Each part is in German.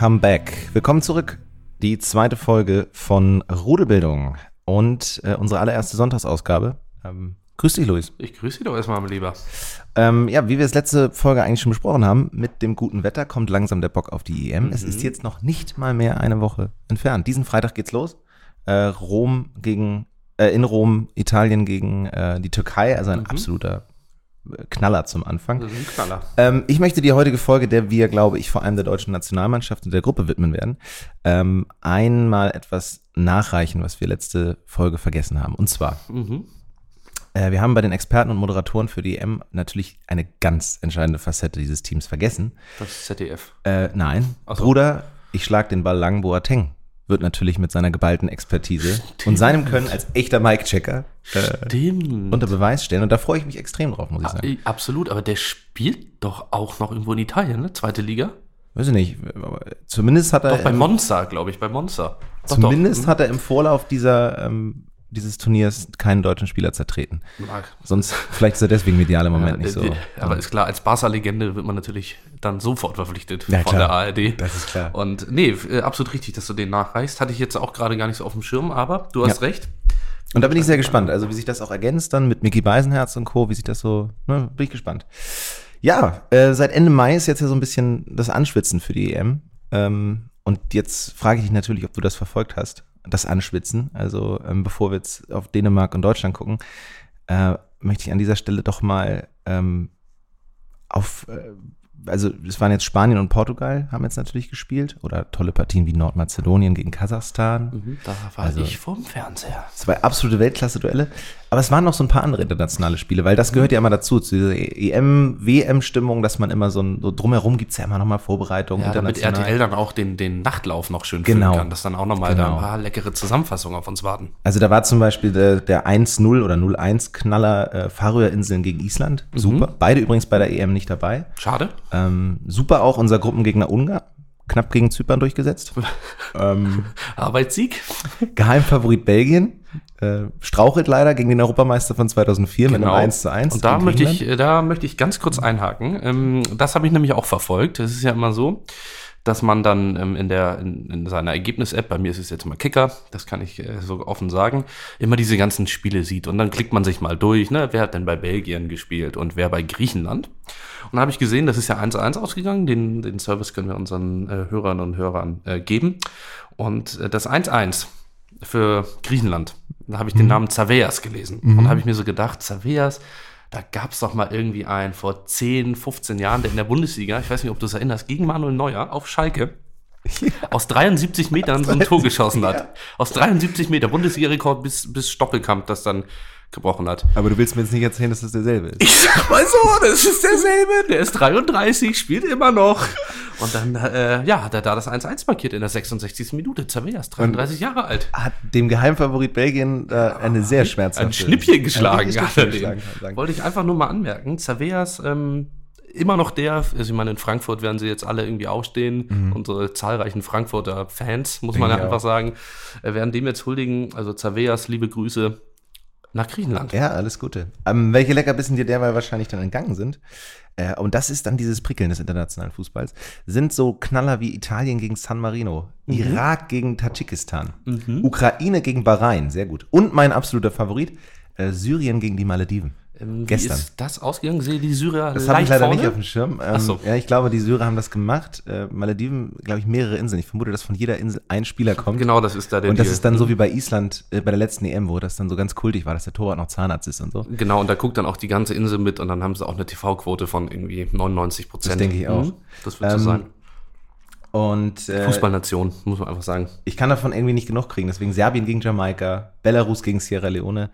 Welcome back. Willkommen zurück. Die zweite Folge von Rudelbildung und äh, unsere allererste Sonntagsausgabe. Ähm, grüß dich, Luis. Ich grüße dich doch erstmal, mein Lieber. Ähm, ja, wie wir es letzte Folge eigentlich schon besprochen haben, mit dem guten Wetter kommt langsam der Bock auf die EM. Es ist jetzt noch nicht mal mehr eine Woche entfernt. Diesen Freitag geht's los. Äh, Rom gegen, äh, in Rom, Italien gegen äh, die Türkei, also ein absoluter äh, Knaller zum Anfang. Knaller. Ähm, ich möchte die heutige Folge, der wir, glaube ich, vor allem der deutschen Nationalmannschaft und der Gruppe widmen werden, ähm, einmal etwas nachreichen, was wir letzte Folge vergessen haben. Und zwar, Mhm. äh, wir haben bei den Experten und Moderatoren für die EM natürlich eine ganz entscheidende Facette dieses Teams vergessen. Das ZDF. Äh, nein, so. Bruder, ich schlag den Ball lang, Boateng wird natürlich mit seiner geballten Expertise und seinem Können als echter Mike-Checker äh, Stimmt. unter Beweis stellen. Und da freue ich mich extrem drauf, muss ich sagen. Äh, Absolut, aber der spielt doch auch noch irgendwo in Italien, ne? Zweite Liga. Weiß ich nicht, aber zumindest hat er Doch bei Monza, glaube ich, bei Monza. Doch, Zumindest doch. hat er im Vorlauf dieser, ähm, dieses Turniers keinen deutschen Spieler zertreten. Mag. Sonst, vielleicht ist er deswegen medial im Moment Ja, nicht so. Aber ist klar, als Barca-Legende wird man natürlich dann sofort verpflichtet Ja, von klar. der ARD. Das ist klar. Und nee, äh, absolut richtig, dass du den nachreichst. Hatte ich jetzt auch gerade gar nicht so auf dem Schirm, aber du hast Ja. recht. Und da bin ich sehr gespannt, also wie sich das auch ergänzt dann mit Mickey Beisenherz und Co., wie sich das so, ne, bin ich gespannt. Ja, äh, seit Ende Mai ist jetzt ja so ein bisschen das Anschwitzen für die EM. Ähm, und jetzt frage ich dich natürlich, ob du das verfolgt hast, das Anschwitzen. Also ähm, bevor wir jetzt auf Dänemark und Deutschland gucken, äh, möchte ich an dieser Stelle doch mal ähm, auf, äh, also es waren jetzt Spanien und Portugal, haben jetzt natürlich gespielt. Oder tolle Partien wie Nordmazedonien gegen Kasachstan. Mhm, Da war Also- ich vorm Fernseher. Zwei absolute Weltklasse-Duelle. Aber es waren noch so ein paar andere internationale Spiele, weil das gehört ja immer dazu, zu dieser EM, WM-Stimmung, dass man immer so, ein, so drumherum gibt's ja immer noch mal Vorbereitungen Ja, damit. RTL dann auch den, den Nachtlauf noch schön Genau. kann, dass dann auch nochmal da Genau. ein paar leckere Zusammenfassungen auf uns warten. Also da war zum Beispiel der, der 1-0 oder 0-1-Knaller äh, Färöerinseln gegen Island. Mhm. Super. Beide übrigens bei der EM nicht dabei. Schade. Ähm, super auch unser Gruppengegner Ungarn. Knapp gegen Zypern durchgesetzt. ähm, Arbeitssieg. Geheimfavorit Belgien. Äh, strauchelt leider gegen den Europameister von 2004 mit einem 1 zu 1. Genau. Und da möchte, ich, da möchte ich ganz kurz einhaken. Ähm, das habe ich nämlich auch verfolgt. Es ist ja immer so, dass man dann ähm, in, der, in, in seiner Ergebnis-App, bei mir ist es jetzt mal Kicker, das kann ich äh, so offen sagen, immer diese ganzen Spiele sieht. Und dann klickt man sich mal durch, ne, wer hat denn bei Belgien gespielt und wer bei Griechenland. Und da habe ich gesehen, das ist ja 1-1 ausgegangen. Den, den Service können wir unseren äh, Hörern und Hörern äh, geben. Und äh, das 1-1 für Griechenland, da habe ich den Namen Zaveas gelesen. Und habe ich mir so gedacht, Zaveas, da gab es doch mal irgendwie einen vor 10, 15 Jahren, der in der Bundesliga, ich weiß nicht, ob du es erinnerst, gegen Manuel Neuer auf Schalke aus 73 Metern so ein Tor geschossen hat. Aus 73 Meter, Bundesliga-Rekord bis, bis Stoppelkamp das dann gebrochen hat. Aber du willst mir jetzt nicht erzählen, dass das derselbe ist. Ich sag mal so, das ist derselbe. Der ist 33, spielt immer noch. Und dann, äh, ja, hat er da das 1-1 markiert in der 66. Minute. Zaveas, 33 Jahre alt. Hat dem Geheimfavorit Belgien äh, eine sehr schmerzhafte... Ein Schnippchen geschlagen. Ein Schnippchen geschlagen. Wollte ich einfach nur mal anmerken. Zaveas, ähm, immer noch der, also ich meine, in Frankfurt werden sie jetzt alle irgendwie aufstehen. Unsere zahlreichen Frankfurter Fans, muss man Mhm. Ja ich einfach sagen, äh, werden dem jetzt huldigen. Also Zaveas, liebe Grüße nach Griechenland. Ja, alles Gute. Ähm, welche Leckerbissen dir derweil wahrscheinlich dann entgangen sind, äh, und das ist dann dieses Prickeln des internationalen Fußballs, sind so Knaller wie Italien gegen San Marino, Mhm. Irak gegen Tadschikistan, Ukraine gegen Bahrain, sehr gut. Und mein absoluter Favorit, äh, Syrien gegen die Malediven. Ähm, Gestern. Wie ist das ausgegangen? Sehe die Syrer Das habe ich leider vorne? nicht auf dem Schirm. Ähm, Ach so. Ja, ich glaube, die Syrer haben das gemacht. Äh, Malediven, glaube ich, mehrere Inseln. Ich vermute, dass von jeder Insel ein Spieler kommt. Genau, das ist da der Und das Deal. ist dann so wie bei Island äh, bei der letzten EM, wo das dann so ganz kultig war, dass der Torwart noch Zahnarzt ist und so. Genau, und da guckt dann auch die ganze Insel mit und dann haben sie auch eine TV-Quote von irgendwie 99 Prozent. Das denke ich auch. Das wird so Ähm, sein. Und äh, Fußballnation, muss man einfach sagen. ich kann davon irgendwie nicht genug kriegen. Deswegen Serbien gegen Jamaika, Belarus gegen Sierra Leone.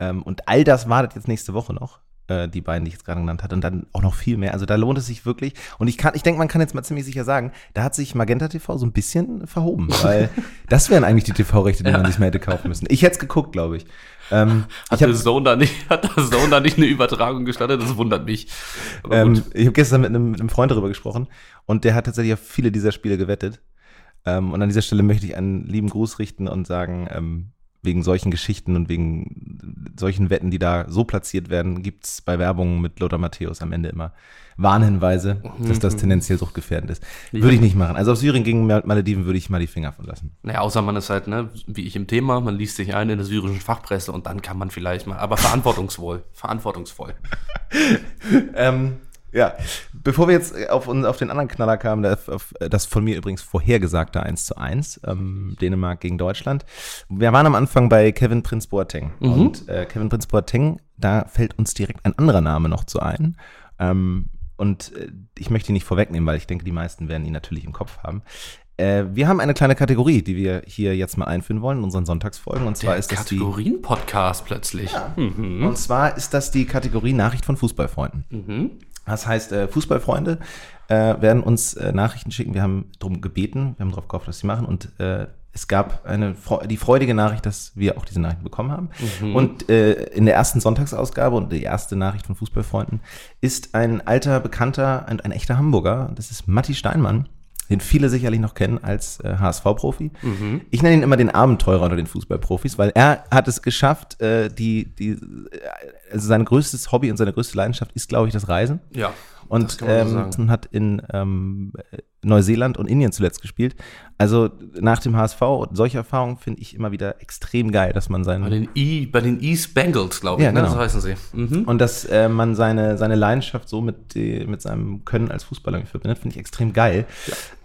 Ähm, und all das wartet jetzt nächste Woche noch. Äh, die beiden, die ich jetzt gerade genannt hatte. Und dann auch noch viel mehr. Also da lohnt es sich wirklich. Und ich kann, ich denke, man kann jetzt mal ziemlich sicher sagen, da hat sich Magenta TV so ein bisschen verhoben. Weil das wären eigentlich die TV-Rechte, die man sich mehr hätte kaufen müssen. Ich hätte es geguckt, glaube ich. Ähm, ich Hat der habe Zone da nicht, hat der Zone da nicht eine Übertragung gestartet? Das wundert mich. Ähm, ich hab gestern mit einem, mit einem Freund darüber gesprochen. Und der hat tatsächlich auf viele dieser Spiele gewettet. Ähm, und an dieser Stelle möchte ich einen lieben Gruß richten und sagen, ähm, wegen solchen Geschichten und wegen solchen Wetten, die da so platziert werden, gibt's bei Werbung mit Lothar Matthäus am Ende immer Warnhinweise, dass das tendenziell suchtgefährdend ist. Würde ich nicht machen. Also auf Syrien gegen Mal- Malediven würde ich mal die Finger von lassen. Naja, außer man ist halt, ne, wie ich im Thema, man liest sich ein in der syrischen Fachpresse und dann kann man vielleicht mal, aber verantwortungsvoll, verantwortungsvoll. Ähm, ja, bevor wir jetzt auf, uns- auf den anderen Knaller kamen, das, auf, das von mir übrigens vorhergesagte 1 zu 1, ähm, Dänemark gegen Deutschland. Wir waren am Anfang bei Kevin Prinz Boateng. Und äh, Kevin Prinz Boateng, da fällt uns direkt ein anderer Name noch zu ein. Ähm, und äh, ich möchte ihn nicht vorwegnehmen, weil ich denke, die meisten werden ihn natürlich im Kopf haben. Äh, wir haben eine kleine Kategorie, die wir hier jetzt mal einführen wollen in unseren Sonntagsfolgen. Und zwar Der ist das die. Kategorien-Podcast plötzlich. Mhm. Und zwar ist das die Kategorie Nachricht von Fußballfreunden. Mhm. Das heißt, äh, Fußballfreunde äh, werden uns äh, Nachrichten schicken. Wir haben darum gebeten, wir haben darauf gehofft, dass sie machen. Und es gab eine die freudige Nachricht, dass wir auch diese Nachrichten bekommen haben. Und äh, in der ersten Sonntagsausgabe und die erste Nachricht von Fußballfreunden ist ein alter Bekannter, ein, ein echter Hamburger. Das ist Matti Steinmann. Den viele sicherlich noch kennen als äh, HSV-Profi. Ich nenne ihn immer den Abenteurer unter den Fußballprofis, weil er hat es geschafft, äh, die, die, äh, also sein größtes Hobby und seine größte Leidenschaft ist, glaube ich, das Reisen. Ja. Und so ähm, hat in ähm, Neuseeland und Indien zuletzt gespielt. Also nach dem HSV und solche Erfahrungen finde ich immer wieder extrem geil, dass man Bei seinen den, e, bei den East Bengals, glaube ich, Ja, ne? genau. so heißen sie. Mhm. und dass äh, man seine, seine Leidenschaft so mit, die, mit seinem Können als Fußballer verbindet, finde ich extrem geil.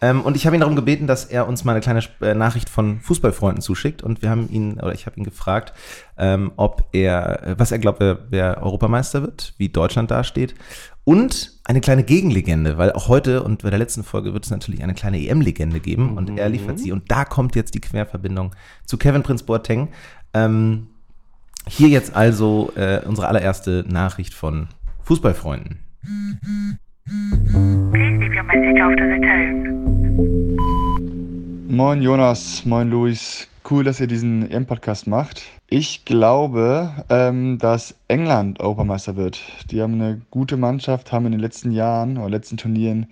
Ähm, und ich habe ihn darum gebeten, dass er uns mal eine kleine äh, Nachricht von Fußballfreunden zuschickt. Und wir haben ihn, oder ich habe ihn gefragt, ähm, ob er, äh, was er glaubt, wer, wer Europameister wird, wie Deutschland dasteht. Und eine kleine Gegenlegende, weil auch heute und bei der letzten Folge wird es natürlich eine kleine EM-Legende geben und er liefert sie. Und da kommt jetzt die Querverbindung zu Kevin Prinz Boateng. Ähm, hier jetzt also äh, unsere allererste Nachricht von Fußballfreunden. Please leave your message after the tone. Moin Jonas, moin Luis. Cool, dass ihr diesen EM-Podcast macht. Ich glaube, ähm, dass England Europameister wird. Die haben eine gute Mannschaft, haben in den letzten Jahren oder letzten Turnieren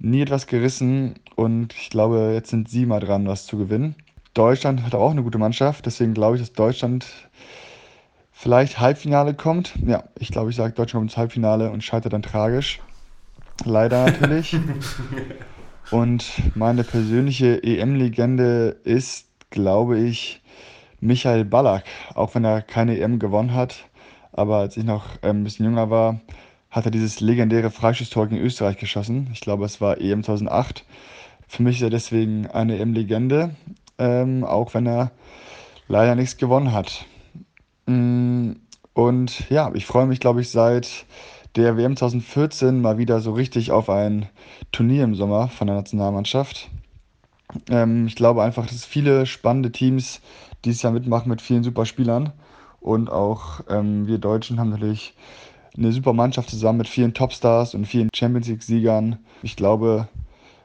nie etwas gerissen und ich glaube, jetzt sind sie mal dran, was zu gewinnen. Deutschland hat auch eine gute Mannschaft, deswegen glaube ich, dass Deutschland vielleicht Halbfinale kommt. Ja, ich glaube, ich sage, Deutschland kommt ins Halbfinale und scheitert dann tragisch. Leider natürlich. Und meine persönliche EM-Legende ist, glaube ich, Michael Ballack. Auch wenn er keine EM gewonnen hat. Aber als ich noch ähm, ein bisschen jünger war, hat er dieses legendäre Freistoßtor gegen Österreich geschossen. Ich glaube, es war EM 2008. Für mich ist er deswegen eine EM-Legende, ähm, auch wenn er leider nichts gewonnen hat. Mm, Und ja, ich freue mich, glaube ich, seit der WM 2014 mal wieder so richtig auf ein Turnier im Sommer von der Nationalmannschaft. Ähm, ich glaube einfach, dass es viele spannende Teams dieses Jahr mitmachen mit vielen super Spielern. Und auch ähm, wir Deutschen haben natürlich eine super Mannschaft zusammen mit vielen Topstars und vielen Champions League-Siegern. Ich glaube,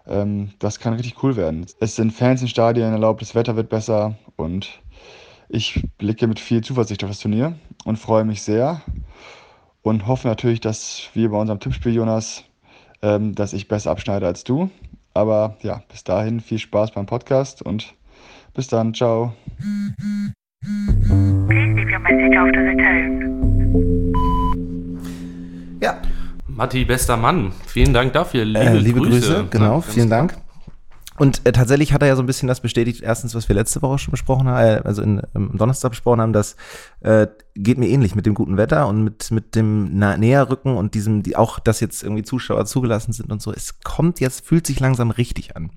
ähm, das kann richtig cool werden. Es sind Fans in Stadien erlaubt, das Wetter wird besser und ich blicke mit viel Zuversicht auf das Turnier und freue mich sehr und hoffe natürlich, dass wir bei unserem Tippspiel, Jonas, ähm, dass ich besser abschneide als du. Aber ja, bis dahin viel Spaß beim Podcast und bis dann, ciao. Ja, Matti, bester Mann. Vielen Dank dafür. Liebe, äh, liebe Grüße, Grüße. genau, ganz vielen klar. Dank. Und äh, tatsächlich hat er ja so ein bisschen das bestätigt, erstens, was wir letzte Woche schon besprochen haben, äh, also in, am Donnerstag besprochen haben, das äh, geht mir ähnlich mit dem guten Wetter und mit, mit dem Na Näherrücken und diesem, die auch, dass jetzt irgendwie Zuschauer zugelassen sind und so. Es kommt jetzt, fühlt sich langsam richtig an.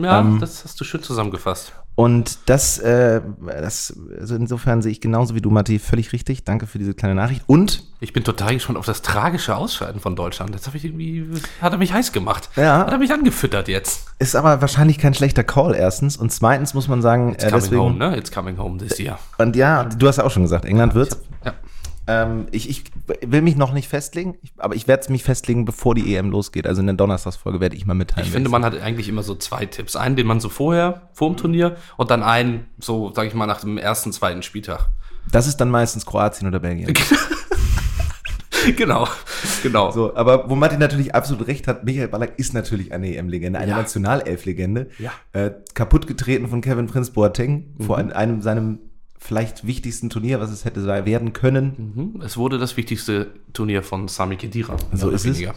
Ja, Ähm, das hast du schön zusammengefasst. Und das, äh, das, also insofern sehe ich genauso wie du, Matti, völlig richtig. Danke für diese kleine Nachricht. Und Ich bin total gespannt auf das tragische Ausscheiden von Deutschland. Jetzt habe ich irgendwie, hat er mich heiß gemacht. Ja. Hat er mich angefüttert jetzt. ist aber wahrscheinlich kein schlechter Call erstens. Und zweitens muss man sagen, It's äh, coming deswegen. home, ne? It's coming home this year. Und ja, du hast ja auch schon gesagt, England wird's. Ja. Ähm, ich, ich will mich noch nicht festlegen, aber ich werde mich festlegen, bevor die EM losgeht. Also in der Donnerstagsfolge werde ich mal mitteilen. Ich finde, man hat eigentlich immer so zwei Tipps. Einen, den man so vorher, vor dem Turnier, und dann einen, so, sag ich mal, nach dem ersten, zweiten Spieltag. es- Das ist dann meistens Kroatien oder Belgien. genau, genau. So, aber wo Martin natürlich absolut recht hat, Michael Ballack ist natürlich eine EM-Legende, eine Ja. Nationalelf-Legende. Ja. Äh, kaputt getreten von Kevin Prince Boateng vor Mhm. ein- einem seinem vielleicht wichtigsten Turnier, was es hätte werden können. Mhm. Es wurde das wichtigste Turnier von Sami Khedira. So ist oder es. weniger.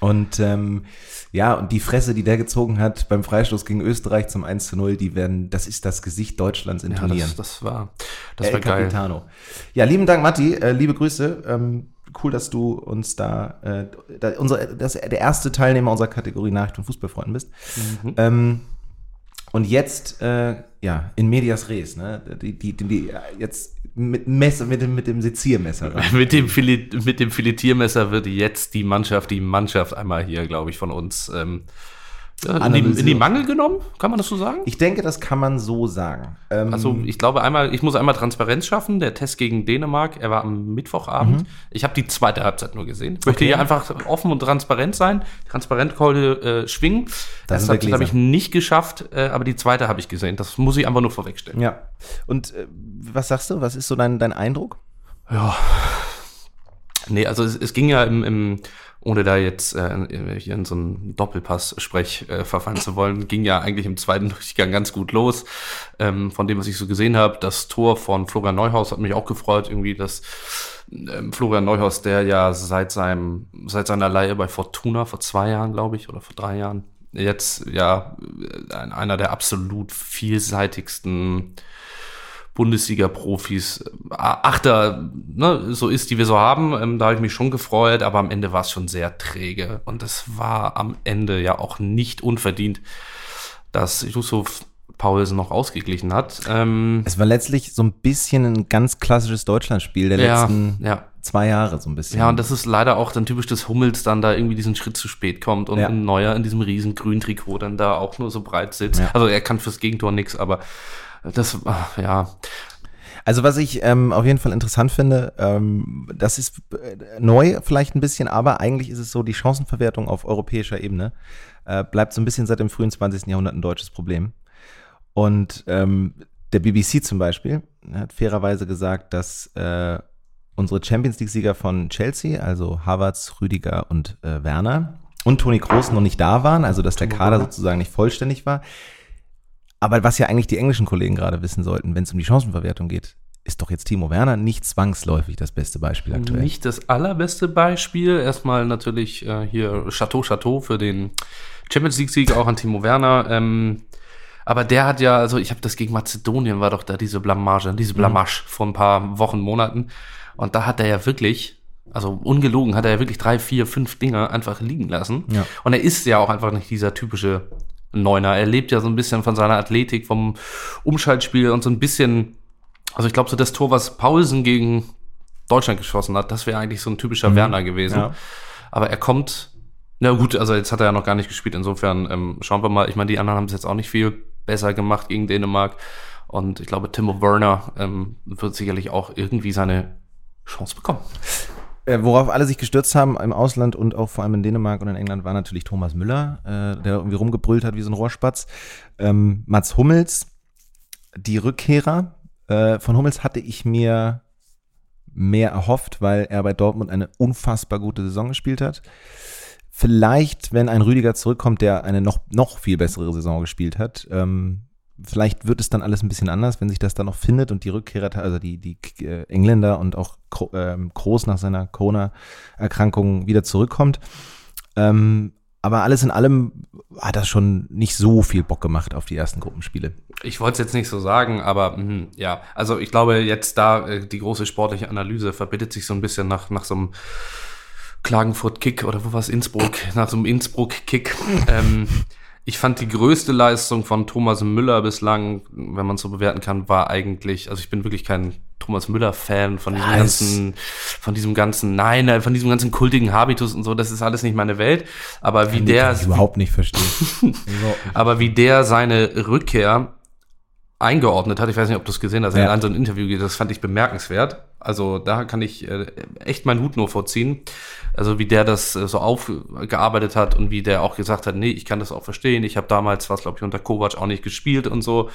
Und ähm, ja, und die Fresse, die der gezogen hat beim Freistoß gegen Österreich zum 1 zu 0, die werden, das ist das Gesicht Deutschlands in Ja, Turnieren. das, das war, das El war geil. Capitano. Ja, lieben Dank, Matti. Äh, liebe Grüße. Ähm, cool, dass du uns da, äh, da unsere, das, der erste Teilnehmer unserer Kategorie Nachricht und Fußballfreunden bist. Mhm. Ähm, und jetzt, äh, ja, in medias res, ne? Die, die, die, jetzt mit Messer, mit dem, mit dem Seziermesser. Mit dem, mit dem Filetiermesser wird jetzt die Mannschaft, die Mannschaft einmal hier, glaube ich, von uns ähm, in, die, Analysiert. in die Mangel genommen. Kann man das so sagen? Ich denke, das kann man so sagen. Ähm, Also ich glaube einmal, ich muss einmal Transparenz schaffen. Der Test gegen Dänemark, er war am Mittwochabend. Ich habe die zweite Halbzeit nur gesehen. Ich möchte Mhm. Okay. hier einfach offen und transparent sein. Transparentkeule äh, schwingen. Da Das wir habe hab ich nicht geschafft, äh, aber die zweite habe ich gesehen. Das muss ich einfach nur vorwegstellen. ja. Und äh, was sagst du? Was ist so dein, dein Eindruck? Ja. Nee, also es, es ging ja im, im ohne da jetzt äh, hier in so einen Doppelpass-Sprech äh, verfallen zu wollen, ging ja eigentlich im zweiten Durchgang ganz gut los. Ähm, von dem, was ich so gesehen habe, das Tor von Florian Neuhaus hat mich auch gefreut, irgendwie, dass ähm, Florian Neuhaus, der ja seit seinem, seit seiner Leihe bei Fortuna vor zwei Jahren, glaube ich, oder vor drei Jahren, jetzt ja äh, ein- einer der absolut vielseitigsten Bundesliga-Profis, äh, Achter, ne, so ist, die wir so haben. Ähm, da habe ich mich schon gefreut, aber am Ende war es schon sehr träge. Und es war am Ende ja auch nicht unverdient, dass Yusuf Paulsen noch ausgeglichen hat. Ähm, Es war letztlich so ein bisschen ein ganz klassisches Deutschlandspiel der ja, letzten ja. zwei Jahre, so ein bisschen. Ja, und das ist leider auch dann typisch des Hummels dann da irgendwie diesen Schritt zu spät kommt und Ja. ein Neuer in diesem riesen grünen Trikot dann da auch nur so breit sitzt. Also er kann fürs Gegentor nix, aber das, ach, ja, Also was ich ähm, auf jeden Fall interessant finde, ähm, das ist äh, neu vielleicht ein bisschen, aber eigentlich ist es so, die Chancenverwertung auf europäischer Ebene äh, bleibt so ein bisschen seit dem frühen 20. Jahrhundert ein deutsches Problem. Und ähm, der BBC zum Beispiel hat fairerweise gesagt, dass äh, unsere Champions League-Sieger von Chelsea, also Havertz, Rüdiger und äh, Werner und Toni Kroos noch nicht da waren, also dass der Kader sozusagen nicht vollständig war. Aber was ja eigentlich die englischen Kollegen gerade wissen sollten, wenn es um die Chancenverwertung geht, ist doch jetzt Timo Werner nicht zwangsläufig das beste Beispiel aktuell. Nicht das allerbeste Beispiel. Erstmal natürlich äh, hier Chateau Chateau für den Champions League-Sieg auch an Timo Werner. Ähm, aber der hat ja, also ich habe das gegen Mazedonien, war doch da diese Blamage, Mhm. diese Blamage vor ein paar Wochen, Monaten. Und da hat er ja wirklich, also ungelogen, hat er ja wirklich drei, vier, fünf Dinger einfach liegen lassen. Ja. Und er ist ja auch einfach nicht dieser typische Neuner. Er lebt ja so ein bisschen von seiner Athletik, vom Umschaltspiel und so ein bisschen, also ich glaube, so das Tor, was Paulsen gegen Deutschland geschossen hat, das wäre eigentlich so ein typischer Werner gewesen. Mhm. Ja. Aber er kommt, na gut, also jetzt hat er ja noch gar nicht gespielt, insofern ähm, schauen wir mal. Ich meine, die anderen haben es jetzt auch nicht viel besser gemacht gegen Dänemark. Und ich glaube, Timo Werner ähm, wird sicherlich auch irgendwie seine Chance bekommen. Äh, worauf alle sich gestürzt haben im Ausland und auch vor allem in Dänemark und in England war natürlich Thomas Müller, äh, der irgendwie rumgebrüllt hat wie so ein Rohrspatz. Ähm, Mats Hummels, die Rückkehrer. Äh, von Hummels hatte ich mir mehr erhofft, weil er bei Dortmund eine unfassbar gute Saison gespielt hat. Vielleicht, wenn ein Rüdiger zurückkommt, der eine noch, noch viel bessere Saison gespielt hat, ähm, vielleicht wird es dann alles ein bisschen anders, wenn sich das dann noch findet und die Rückkehrer, also die, die äh, Engländer und auch ähm, Kroos nach seiner Corona-Erkrankung wieder zurückkommt. Ähm, aber alles in allem hat das schon nicht so viel Bock gemacht auf die ersten Gruppenspiele. Ich wollte es jetzt nicht so sagen, aber mh, ja, also ich glaube jetzt da äh, die große sportliche Analyse verbittet sich so ein bisschen nach, nach so einem Klagenfurt-Kick oder wo war es, Innsbruck, nach so einem Innsbruck-Kick. ähm, ich fand die größte Leistung von Thomas Müller bislang, wenn man es so bewerten kann, war eigentlich, also ich bin wirklich kein Thomas Müller-Fan von diesem es- ganzen, von diesem ganzen, nein, äh, von diesem ganzen kultigen Habitus und so, das ist alles nicht meine Welt. Aber wie der, Kann ich überhaupt nicht nicht. aber wie der seine Rückkehr eingeordnet hat, ich weiß nicht, ob du es gesehen hast, Ja. in so einem Interview, das fand ich bemerkenswert. Also da kann ich äh, echt meinen Hut nur vorziehen. Also wie der das äh, so aufgearbeitet hat und wie der auch gesagt hat, nee, ich kann das auch verstehen. Ich habe damals was, glaube ich, unter Kovac auch nicht gespielt und so.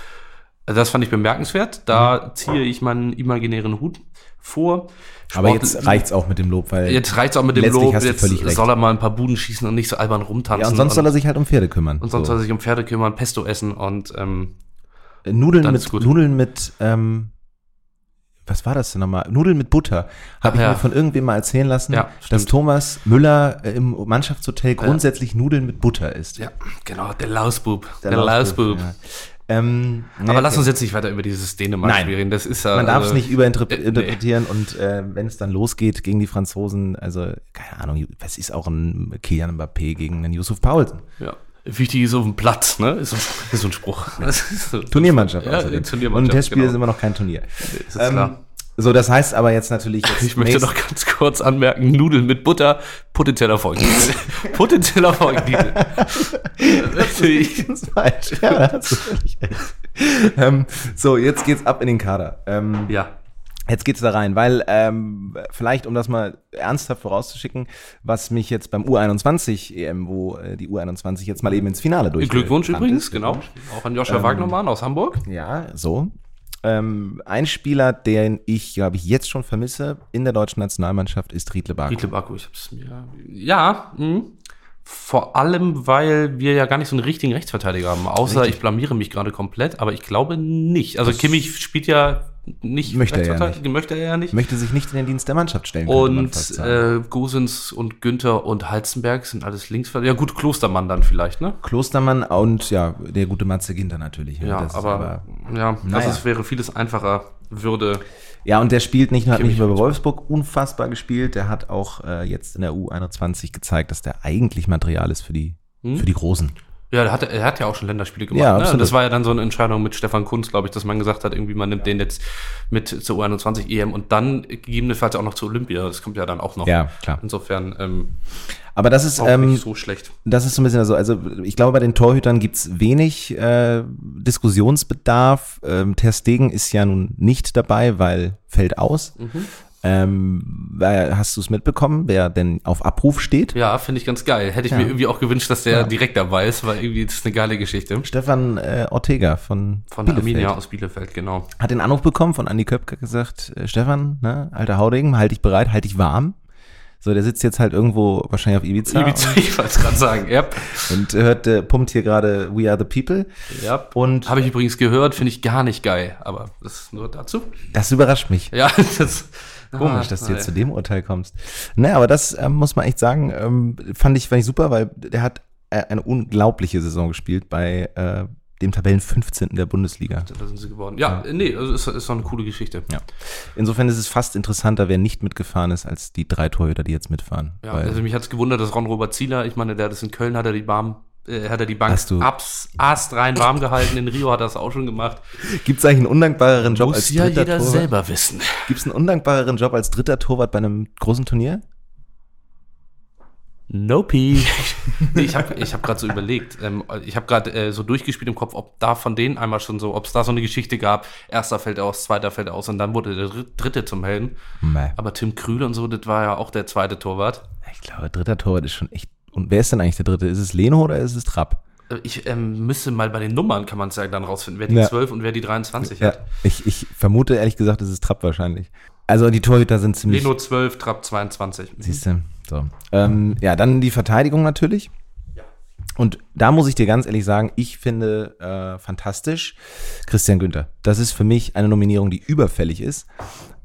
Also das fand ich bemerkenswert. Da ziehe ich meinen imaginären Hut vor. Aber Sport- jetzt reicht's auch mit dem Lob, weil Jetzt reicht's auch mit dem Lob. Jetzt soll er mal ein paar Buden schießen und nicht so albern rumtanzen. ja, und sonst soll er sich halt um Pferde kümmern. und sonst so. soll er sich um Pferde kümmern, Pesto essen und ähm, Nudeln Dann mit. Nudeln mit ähm, was war das denn nochmal? Nudeln mit Butter. Habe ich ja. mir von irgendwem mal erzählen lassen, Ja, dass. Thomas Müller äh, im Mannschaftshotel grundsätzlich Nudeln mit Butter isst. Ja, genau, der Lausbub. Der, Lausbub, Lausbub. ja. Ähm, Aber nee, lass uns jetzt nicht weiter über dieses Dänemark Nein. reden. Das ist ja. Man darf es also, nicht äh, überinterpretieren und äh, wenn es dann losgeht gegen die Franzosen, also keine Ahnung, was ist auch ein Kylian Mbappé gegen einen Yusuf Paulsen? Ja. Wichtig ist auf dem Platz, ne? Ist so, ist so ein Spruch. Das ist Turniermannschaft. Ja, außerdem. Turniermannschaft, Und ein Testspiel genau. ist immer noch kein Turnier. Ist jetzt klar. So, das heißt aber jetzt natürlich. Jetzt Ich möchte noch ganz kurz anmerken, Nudeln mit Butter, potenzieller Folgentitel. potenzieller Folgentitel. Richtig. Das ist falsch. Ja, da hast du völlig ähm, so, jetzt geht's ab in den Kader. Ähm, ja. Jetzt geht's da rein, weil ähm, vielleicht, um das mal ernsthaft vorauszuschicken, was mich jetzt beim U21 EM, wo äh, die U21 jetzt mal eben ins Finale durch. Glückwunsch übrigens, ist. genau. Auch an Joscha Wagnermann aus Hamburg. Ja, so. Ähm, ein Spieler, den ich, glaube ich, jetzt schon vermisse in der deutschen Nationalmannschaft, ist Riedle Bark. Riedle Baku, ich hab's mir. Ja, mh. vor allem, weil wir ja gar nicht so einen richtigen Rechtsverteidiger haben. Außer Richtig. ich blamiere mich gerade komplett, aber ich glaube nicht. Also Kimmich spielt ja nicht Möchte er ja Rechtsverteidiger, möchte er ja nicht. Möchte sich nicht in den Dienst der Mannschaft stellen. Und äh, Gosens und Günther und Halzenberg sind alles Linksverteidiger. Ja gut, Klostermann dann vielleicht, ne? Klostermann und ja, der gute Matze Ginter natürlich. Ja, Das ist aber, ja, naja. das wäre vieles einfacher, würde. Ja, und der spielt nicht nur, hat nicht nur bei Wolfsburg unfassbar gespielt, der hat auch äh, jetzt in der U21 gezeigt, dass der eigentlich Material ist für die, für die Großen. Ja, er hat, er hat ja auch schon Länderspiele gemacht. Ja, ne? Das war ja dann so eine Entscheidung mit Stefan Kunz, glaube ich, dass man gesagt hat, irgendwie man nimmt den jetzt mit zur U21 EM und dann gegebenenfalls auch noch zur Olympia. Das kommt ja dann auch noch. Ja, klar. Insofern ähm, Aber das ist, auch ähm, nicht so schlecht. das ist so ein bisschen so, also ich glaube, bei den Torhütern gibt's wenig äh, Diskussionsbedarf. Ähm, Ter Stegen ist ja nun nicht dabei, weil fällt aus. Mhm. Ähm, wer- hast du es mitbekommen, wer denn auf Abruf steht? Ja, finde ich ganz geil. Hätte ich Ja. mir irgendwie auch gewünscht, dass der direkt dabei ist, weil irgendwie das ist eine geile Geschichte. Stefan äh, Ortega von, Von Bielefeld. Arminia aus Bielefeld, genau. Hat den Anruf bekommen von Andi Köpke gesagt, äh, Stefan, ne, alter Hauding, halt dich bereit, halt dich warm. So, der sitzt jetzt halt irgendwo wahrscheinlich auf Ibiza, Ibiza, ich wollte es gerade sagen. Yep. und hört, äh, pumpt hier gerade We Are the People. Yep. Und Habe ich übrigens gehört, finde ich gar nicht geil. Aber das ist nur dazu. das überrascht mich. Ja, das Komisch, dass du jetzt zu dem Urteil kommst. Naja, aber das ähm, muss man echt sagen, ähm, fand, ich, fand ich super, weil der hat äh, eine unglaubliche Saison gespielt bei äh, dem Tabellen 15. der Bundesliga. Da sind sie geworden. Ja, nee, also ist, ist doch eine coole Geschichte. Ja. Insofern ist es fast interessanter, wer nicht mitgefahren ist, als die drei Torhüter, die jetzt mitfahren. Ja, also mich hat es gewundert, dass Ron-Robert Zieler, ich meine, der hat das in Köln, hat er die Bahn, äh, hat er die Bank Hast du- abs, astrein warm gehalten, in Rio hat er das auch schon gemacht. Gibt es eigentlich einen undankbareren Job als dritter Torwart? selber wissen. Gibt es einen undankbareren Job als dritter Torwart bei einem großen Turnier? Nope. nee, ich habe ich hab gerade so überlegt, ähm, ich habe gerade äh, so durchgespielt im Kopf, ob da von denen einmal schon so, ob es da so eine Geschichte gab, erster fällt aus, zweiter fällt aus und dann wurde der dr- dritte zum Helden. Nee. Aber Tim Krühl und so, das war ja auch der zweite Torwart. Ich glaube, dritter Torwart ist schon echt. Und wer ist denn eigentlich der dritte? Ist es Leno oder ist es Trapp? Äh, Ich ähm, müsste mal bei den Nummern, kann man es ja dann rausfinden, wer die Ja. 12 und wer die 23 Ja, hat. ich, ich vermute ehrlich gesagt, es ist Trapp wahrscheinlich. Also die Torhüter sind ziemlich. Leno 12, Trapp 22. Siehst du? So. Ähm, ja, dann die Verteidigung natürlich. Und da muss ich dir ganz ehrlich sagen, ich finde äh, fantastisch Christian Günther. Das ist für mich eine Nominierung, die überfällig ist.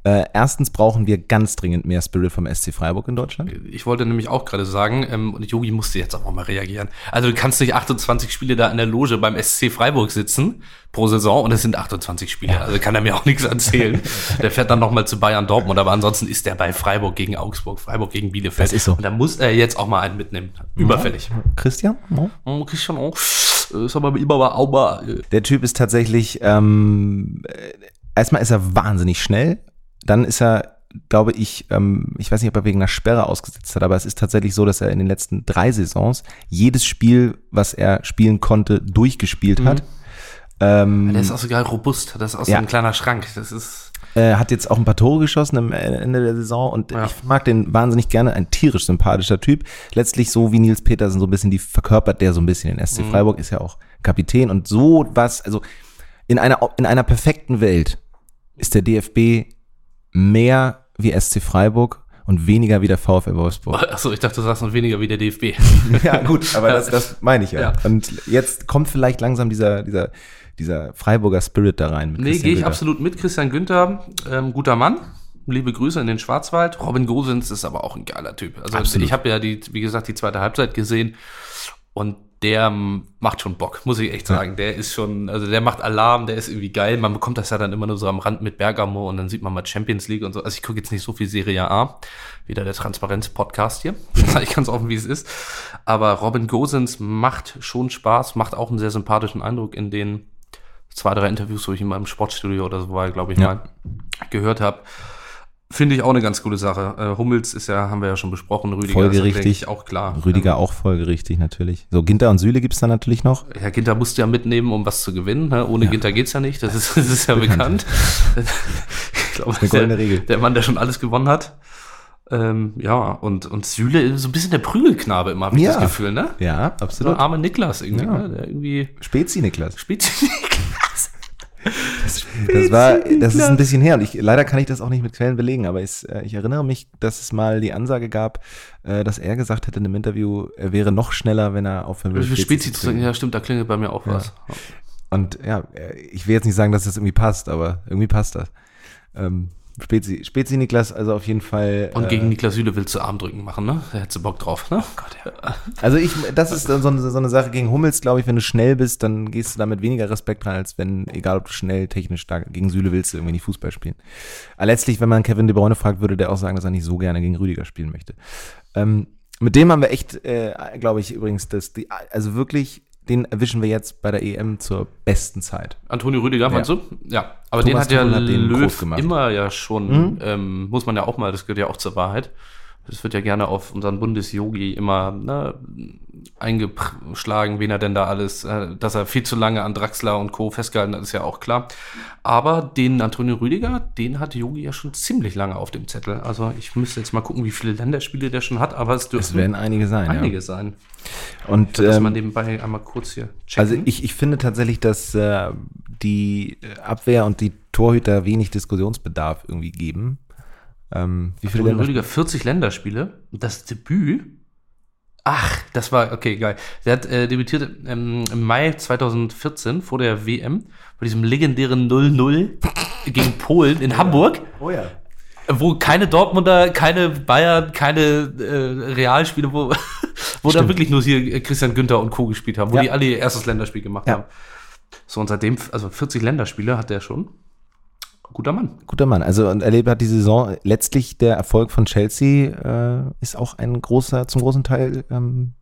Äh, erstens brauchen wir ganz dringend mehr Spirit vom SC Freiburg in Deutschland. Ich wollte nämlich auch gerade sagen, ähm, und Yogi musste jetzt auch mal reagieren. Also du kannst nicht 28 Spiele da in der Loge beim SC Freiburg sitzen pro Saison und es sind 28 Spiele. Also kann er mir auch nichts erzählen. der fährt dann nochmal zu Bayern Dortmund, aber ansonsten ist der bei Freiburg gegen Augsburg, Freiburg gegen Bielefeld. Das ist so. Und da muss er jetzt auch mal einen mitnehmen. Überfällig. Christian? No? Oh, Christian auch. Ist aber immer mal mal. äh, Der Typ ist tatsächlich, ähm, äh, erstmal ist er wahnsinnig schnell, dann ist er, glaube ich, ähm, ich weiß nicht, ob er wegen einer Sperre ausgesetzt hat, aber es ist tatsächlich so, dass er in den letzten drei Saisons jedes Spiel, was er spielen konnte, durchgespielt hat. Ähm, Der ist auch so geil robust. Das ist auch so Ja. ein kleiner Schrank. Das ist. äh, hat jetzt auch ein paar Tore geschossen am Ende der Saison und Ja. ich mag den wahnsinnig gerne, ein tierisch sympathischer Typ. Letztlich so wie Nils Petersen so ein bisschen die verkörpert der so ein bisschen den SC Mhm. Freiburg, ist ja auch Kapitän und so was, also in einer, in einer perfekten Welt ist der DFB mehr wie SC Freiburg und weniger wie der VfL Wolfsburg. Achso, ich dachte, du sagst noch weniger wie der DFB. ja, gut, aber das, das meine ich ja. Ja. Und jetzt kommt vielleicht langsam dieser, dieser dieser Freiburger Spirit da rein. Mit Nee, gehe ich Günther. absolut mit. Christian Günther, ähm, guter Mann. Liebe Grüße in den Schwarzwald. Robin Gosens ist aber auch ein geiler Typ. Also Absolut. ich habe ja die, wie gesagt, die zweite Halbzeit gesehen und der macht schon Bock, muss ich echt sagen. Der ist schon, also der macht Alarm, der ist irgendwie geil. Man bekommt das ja dann immer nur so am Rand mit Bergamo und dann sieht man mal Champions League und so. Also ich gucke jetzt nicht so viel Serie A. Wieder der Transparenz-Podcast hier. Das sage ich ganz offen, wie es ist. Aber Robin Gosens macht schon Spaß, macht auch einen sehr sympathischen Eindruck in den zwei, drei Interviews, wo ich in meinem Sportstudio oder so war, glaube ich, Ja. mal gehört habe. Finde ich auch eine ganz coole Sache. Äh, Hummels ist ja, haben wir ja schon besprochen, Rüdiger ist, Folgerichtig. ich, auch klar. Rüdiger auch folgerichtig natürlich. So, Ginter und Süle gibt's da natürlich noch. Herr Ginter musste ja mitnehmen, um was zu gewinnen. Ne? Ohne Ginter geht's ja nicht. Das ist, das ist ja bekannt. ich glaube, Eine goldene der, Regel. der Mann, der schon alles gewonnen hat. Ähm, ja, und, und Süle ist so ein bisschen der Prügelknabe immer, habe ich Ja. das Gefühl, ne? Ja, So absolut. arme Niklas irgendwie, Ja. ne? Der irgendwie Spezi, Niklas. Spielt. Das war, das ist ein bisschen her und ich, leider kann ich das auch nicht mit Quellen belegen, aber ich, äh, ich erinnere mich, dass es mal die Ansage gab, äh, dass er gesagt hätte in einem Interview, er wäre noch schneller, wenn er aufhören würde. Für Spezi zu sagen, ja, stimmt, da klingelt bei mir auch was. Und ja, äh, ich will jetzt nicht sagen, dass das irgendwie passt, aber irgendwie passt das. Ähm, Spezi, Spezi Niklas, also auf jeden Fall. Und äh, gegen Niklas Süle willst du Armdrücken machen, ne? Da hättest du Bock drauf, ne? Gott, ja. Also ich, das ist so eine, so eine Sache gegen Hummels, glaube ich, wenn du schnell bist, dann gehst du damit weniger Respekt rein, als wenn, egal ob du schnell, technisch stark, gegen Süle willst du irgendwie nicht Fußball spielen. Aber letztlich, wenn man Kevin De Bruyne fragt, würde der auch sagen, dass er nicht so gerne gegen Rüdiger spielen möchte. Ähm, mit dem haben wir echt, äh, glaube ich, übrigens, das, die, also wirklich, den erwischen wir jetzt bei der EM zur besten Zeit. Antonio Rüdiger, meinst du? Ja. Aber Thomas den hat ja hat Löw gemacht. immer ja schon, ähm, muss man ja auch mal, das gehört ja auch zur Wahrheit. Das wird ja gerne auf unseren Bundesjogi immer ne, eingeschlagen, wen er denn da alles, äh, dass er viel zu lange an Draxler und Co. festgehalten hat, ist ja auch klar. Aber den Antonio Rüdiger, den hat Jogi ja schon ziemlich lange auf dem Zettel. Also ich müsste jetzt mal gucken, wie viele Länderspiele der schon hat, aber es Es dürfen werden einige sein, einige ja. sein. Und Dass ähm, man nebenbei einmal kurz hier checken. Also ich, ich finde tatsächlich, dass äh, die Abwehr und die Torhüter wenig Diskussionsbedarf irgendwie geben. Ähm, wie viele Rüdiger 40 Länderspiele. Das Debüt. Ach, das war, okay, geil. Der hat äh, debütiert ähm, im Mai 2014 vor der WM bei diesem legendären 0-0 gegen Polen in Hamburg, Oh ja. wo keine Dortmunder, keine Bayern, keine äh, Realspiele, wo, wo da wirklich nur hier Christian Günther und Co. gespielt haben, wo Ja. die alle ihr erstes Länderspiel gemacht Ja. haben. So, und seitdem, also 40 Länderspiele hat der schon. Guter Mann. Guter Mann. Also und erlebt hat die Saison letztlich der Erfolg von Chelsea äh, ist auch ein großer, zum großen Teil ähm,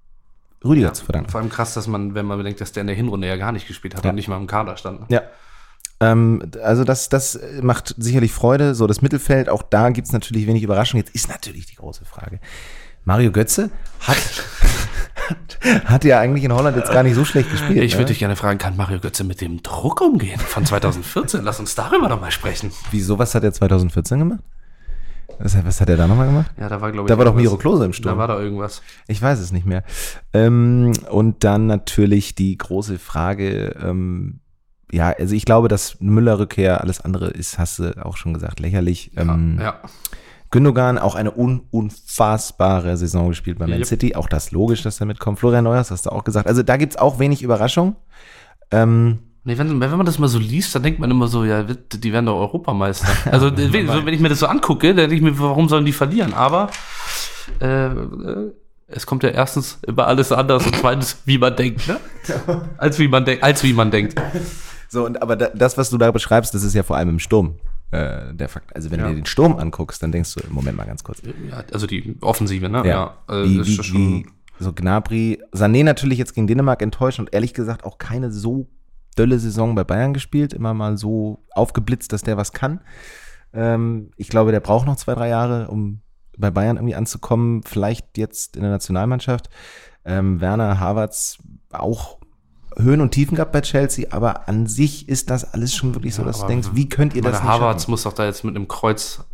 Rüdiger zu verdanken. Vor allem krass, dass man, wenn man bedenkt, dass der in der Hinrunde ja gar nicht gespielt hat Ja. und nicht mal im Kader stand. ne? Ja. Ähm, also das, das macht sicherlich Freude. So das Mittelfeld, auch da gibt's natürlich wenig Überraschung. Jetzt ist natürlich die große Frage. Mario Götze hat, hat, ja eigentlich in Holland jetzt gar nicht so schlecht gespielt. Ich würde ne? dich gerne fragen, kann Mario Götze mit dem Druck umgehen von 2014? Lass uns darüber noch mal sprechen. Wieso, was hat er 2014 gemacht? Was, was hat er da nochmal gemacht? Ja, da war, glaube ich. Da war doch Miro Klose im Sturm. Da war da irgendwas. Ich weiß es nicht mehr. Ähm, und dann natürlich die große Frage, ähm, ja, also ich glaube, dass Müller-Rückkehr, alles andere ist, hast du auch schon gesagt, lächerlich. Ähm, ja. Gündogan auch eine un unfassbare Saison gespielt bei Man Yep. City. Auch das logisch, dass er mitkommt. Florian Neuers hast du auch gesagt. Also da gibt's auch wenig Überraschung. Ähm, Nee, wenn, wenn man das mal so liest, dann denkt man immer so, ja, die werden doch Europameister. Also, wenn ich mir das so angucke, dann denke ich mir, warum sollen die verlieren? Aber äh, es kommt ja erstens immer alles anders und zweitens, wie man denkt, ne? Als wie man denkt, als wie man denkt. so, und aber da, das, was du da beschreibst, das ist ja vor allem im Sturm. Äh, der Fakt. Also wenn Ja. du dir den Sturm anguckst, dann denkst du, Moment mal ganz kurz. Ja, also die Offensive, ne? Ja, äh, wie, das wie, wie, so Gnabry, Sané natürlich jetzt gegen Dänemark enttäuscht und ehrlich gesagt auch keine so dölle Saison bei Bayern gespielt, immer mal so aufgeblitzt, dass der was kann. Ähm, ich glaube, der braucht noch zwei, drei Jahre, um bei Bayern irgendwie anzukommen, vielleicht jetzt in der Nationalmannschaft. Ähm, Werner Havertz auch Höhen und Tiefen gehabt bei Chelsea, aber an sich ist das alles schon wirklich so, Ja, dass du aber denkst, wie könnt ihr das nicht schaffen? muss doch da jetzt mit einem Kreuz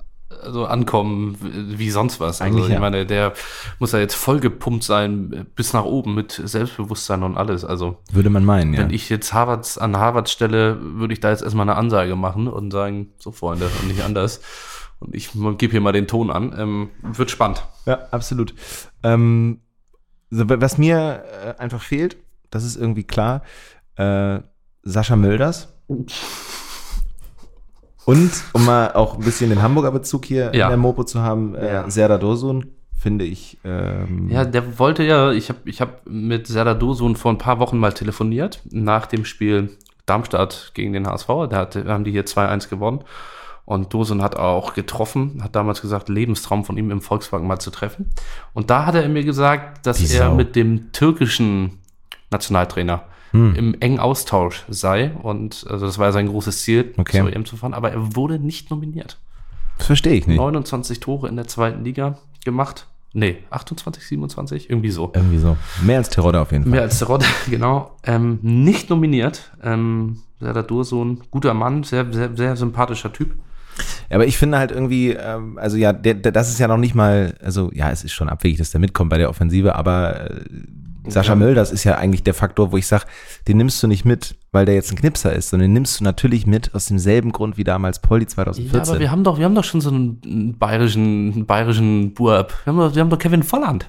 so ankommen wie sonst was. Eigentlich also, ich ja. meine, der muss ja jetzt vollgepumpt sein äh, bis nach oben mit Selbstbewusstsein und alles. Also Würde man meinen, ja. wenn ich jetzt Harvards an Harvards Stelle, würde ich da jetzt erstmal eine Ansage machen und sagen, so Freunde und nicht anders. Und ich gebe hier mal den Ton an. Ähm, wird spannend. Ja, absolut. Ähm, was mir äh, einfach fehlt, das ist irgendwie klar, äh, Sascha Mölders. Und, um mal auch ein bisschen den Hamburger Bezug hier Ja. in der Mopo zu haben, äh, Ja. Serdar Dursun, finde ich. Ähm, Ja, der wollte ja, ich habe ich hab mit Serdar Dursun vor ein paar Wochen mal telefoniert, nach dem Spiel Darmstadt gegen den HSV. Da hat, haben die hier 2-1 gewonnen. Und Dursun hat auch getroffen, hat damals gesagt, Lebenstraum von ihm im Volkswagen mal zu treffen. Und da hat er mir gesagt, dass Die er Sau. mit dem türkischen Nationaltrainer Hm. im engen Austausch sei. Und also das war ja sein großes Ziel, Okay. zur EM zu fahren. Aber er wurde nicht nominiert. das verstehe ich nicht. 29 Tore in der zweiten Liga gemacht. Nee, 28, 27, irgendwie so. Irgendwie so. Mehr als Terodde auf jeden Fall. Mehr als der Rotte, genau. Ähm, nicht nominiert. Ähm, Serdar Dursun, guter Mann, sehr, sehr, sehr sympathischer Typ. Ja, aber ich finde halt irgendwie, ähm, also ja, der, der, das ist ja noch nicht mal, also ja, es ist schon abwegig, dass der mitkommt bei der Offensive, aber äh, Sascha Ja. Mölders ist ja eigentlich der Faktor, wo ich sage, den nimmst du nicht mit, weil der jetzt ein Knipser ist, sondern den nimmst du natürlich mit aus demselben Grund wie damals Ja, 2014. aber wir haben doch, wir haben doch schon so einen, einen bayerischen, einen bayerischen Burb. Wir haben doch, wir haben doch Kevin Volland.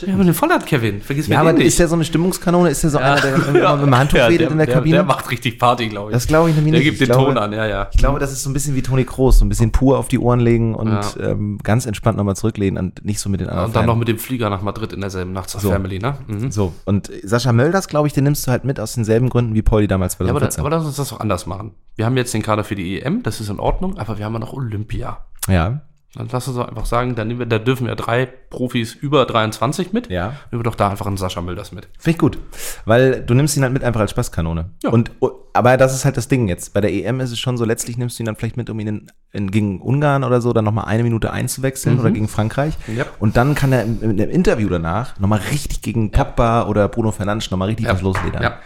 Wir haben den Volland, Kevin. Vergiss ja, aber den ist der so eine Stimmungskanone? Ist der so einer, der immer mit dem Handtuch Ja, redet in der Kabine? Der macht richtig Party, glaube ich. das glaube ich nämlich der nicht. gibt ich den glaube, Ton an, ja, ja. Ich glaube, das ist so ein bisschen wie Toni Kroos, so ein bisschen pur auf die Ohren legen und Ja. ähm, ganz entspannt nochmal zurücklehnen und nicht so mit den anderen Und dann noch Feiern. mit dem Flieger nach Madrid in derselben Nacht zur So. Family, ne? Mhm. So, und Sascha Mölders, glaube ich, den nimmst du halt mit aus denselben Gründen wie Poldi damals Ja, aber, 2014. aber lass uns das doch anders machen. Wir haben jetzt den Kader für die EM, das ist in Ordnung, aber wir haben ja noch Olympia. ja, Dann lass uns doch einfach sagen, dann nehmen wir, da dürfen wir drei Profis über 23 mit. ja. Nehmen wir doch da einfach einen Sascha Mölders mit. Finde ich gut. Weil du nimmst ihn halt mit einfach als Spaßkanone. Ja. Und, oh, aber das ist halt das Ding jetzt. Bei der EM ist es schon so, letztlich nimmst du ihn dann vielleicht mit, um ihn in, in, gegen Ungarn oder so dann nochmal eine Minute einzuwechseln oder gegen Frankreich. Mhm. Ja. Und dann kann er im, im Interview danach nochmal richtig gegen Pogba oder Bruno Fernandes nochmal richtig Ja. was losledern. Ja.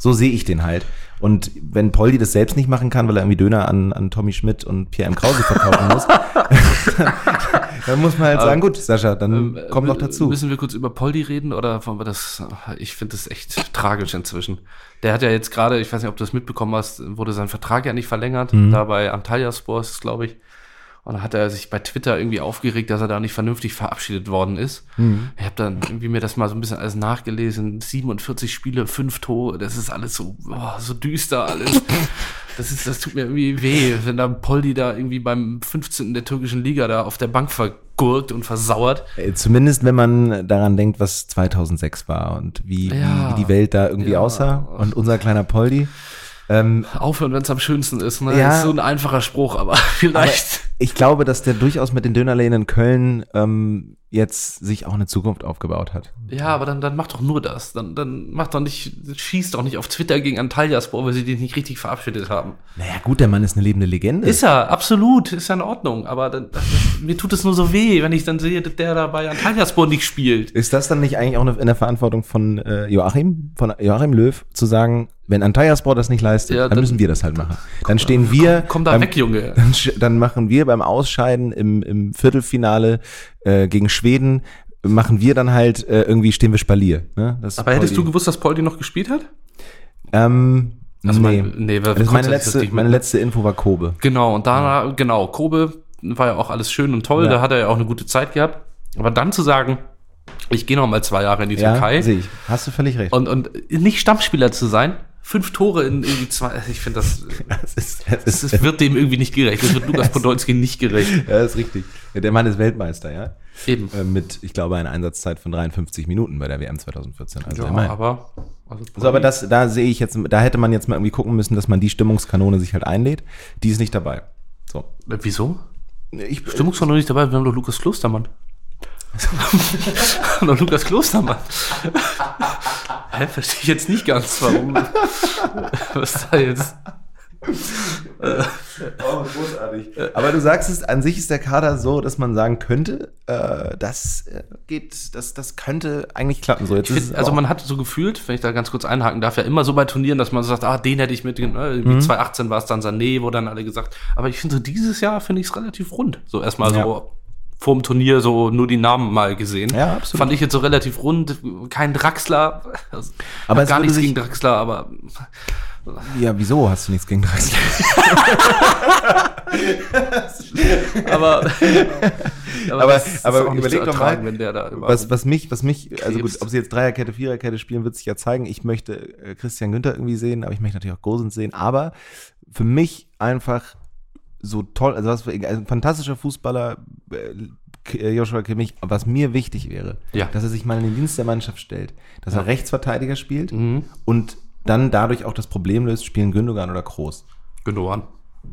So sehe ich den halt. Und wenn Poldi das selbst nicht machen kann, weil er irgendwie Döner an, an Tommy Schmidt und Pierre M. Krause verkaufen muss, dann muss man halt sagen, gut, Sascha, dann Ähm, komm doch dazu. Müssen wir kurz über Poldi reden oder wollen wir das? Ich finde das echt tragisch inzwischen. Der hat ja jetzt gerade, ich weiß nicht, ob du das mitbekommen hast, wurde sein Vertrag ja nicht verlängert. Mhm. Da bei Antalya Sports, glaube ich. Und dann hat er sich bei Twitter irgendwie aufgeregt, dass er da nicht vernünftig verabschiedet worden ist. Mhm. Ich habe dann irgendwie mir das mal so ein bisschen alles nachgelesen. 47 Spiele, 5 Tore, das ist alles so, oh, so düster alles. Das, ist, das tut mir irgendwie weh, wenn da Poldi da irgendwie beim 15. der türkischen Liga da auf der Bank vergurkt und versauert. Äh, Zumindest wenn man daran denkt, was 2006 war und wie, Ja. wie, wie die Welt da irgendwie Ja. aussah. Und unser kleiner Poldi. Ähm, Aufhören, wenn es am schönsten ist. Ne? Ja. Ist so ein einfacher Spruch, aber vielleicht. Ich glaube, dass der durchaus mit den Dönerläden in Köln ähm, jetzt sich auch eine Zukunft aufgebaut hat. ja, aber dann, dann mach doch nur das. Dann, dann mach doch nicht, schieß doch nicht auf Twitter gegen Antalyaspor, weil sie den nicht richtig verabschiedet haben. Naja, gut, der Mann ist eine lebende Legende. Ist er, absolut, ist ja in Ordnung. Aber dann, das, mir tut es nur so weh, wenn ich dann sehe, dass der da bei Antalyaspor nicht spielt. Ist das dann nicht eigentlich auch in der Verantwortung von äh, Joachim, von Joachim Löw, zu sagen, wenn Antalyaspor das nicht leistet, Ja, dann, dann- müssen wir das halt machen. Dann stehen wir, Komm da beim- weg, Junge. dann, dann machen wir beim Ausscheiden im, im Viertelfinale äh, gegen Schweden, machen wir dann halt äh, irgendwie stehen wir Spalier. Ne? Aber hättest du gewusst, dass Poldi noch gespielt hat? Ähm, Also nee. mein- nee, ist meine letzte, meine letzte Info war Kobe. Genau, und da, genau, Kobe war ja auch alles schön und toll, Ja. da hat er ja auch eine gute Zeit gehabt. Aber dann zu sagen, ich gehe noch mal zwei Jahre in die Ja, Türkei sehe ich. Hast du völlig recht. und, und nicht Stammspieler zu sein, fünf Tore in irgendwie zwei, ich finde das, es ist, es das wird dem irgendwie nicht gerecht. Das wird Lukas Podolski nicht gerecht. ja, ist richtig. Der Mann ist Weltmeister, ja. Eben. Äh, Mit, ich glaube, einer Einsatzzeit von 53 Minuten bei der WM 2014. Also Ja, aber, also, So, aber das, da sehe ich jetzt, da hätte man jetzt mal irgendwie gucken müssen, dass man die Stimmungskanone sich halt einlädt. Die ist nicht dabei. So. Äh, Wieso? Ich, Stimmungsfall noch nicht dabei, wir haben doch Lukas Klostermann. noch Lukas Klostermann. Hä, verstehe ich jetzt nicht ganz, warum. Was da jetzt? Oh, großartig. Aber du sagst es, an sich ist der Kader so, dass man sagen könnte, äh, das äh, geht, das, das könnte eigentlich klappen. So, jetzt find, also man hat so gefühlt, wenn ich da ganz kurz einhaken darf, ja immer so bei Turnieren, dass man so sagt, ah, den hätte ich mit, äh, wie 2018 war es dann Sané, wo dann alle gesagt, aber ich finde so dieses Jahr finde ich es relativ rund. So erstmal Ja. so vorm Turnier so nur die Namen mal gesehen. Ja, absolut. Fand ich jetzt so relativ rund, kein Draxler, Aber gar nichts gegen Draxler, aber ja, wieso hast du nichts gegen Draxler? aber, aber aber, aber überleg doch mal, wenn der was, was mich, was mich, also gut, ob sie jetzt Dreierkette, Viererkette spielen, wird sich ja zeigen. Ich möchte äh, Christian Günther irgendwie sehen, aber ich möchte natürlich auch Gosens sehen. Aber für mich einfach so toll, also was für, also ein fantastischer Fußballer, äh, äh, Joshua Kimmich, was mir wichtig wäre, Ja. dass er sich mal in den Dienst der Mannschaft stellt, dass Ja. er Rechtsverteidiger spielt Mhm. und dann dadurch auch das Problem löst, spielen Gündogan oder Kroos. Gündogan.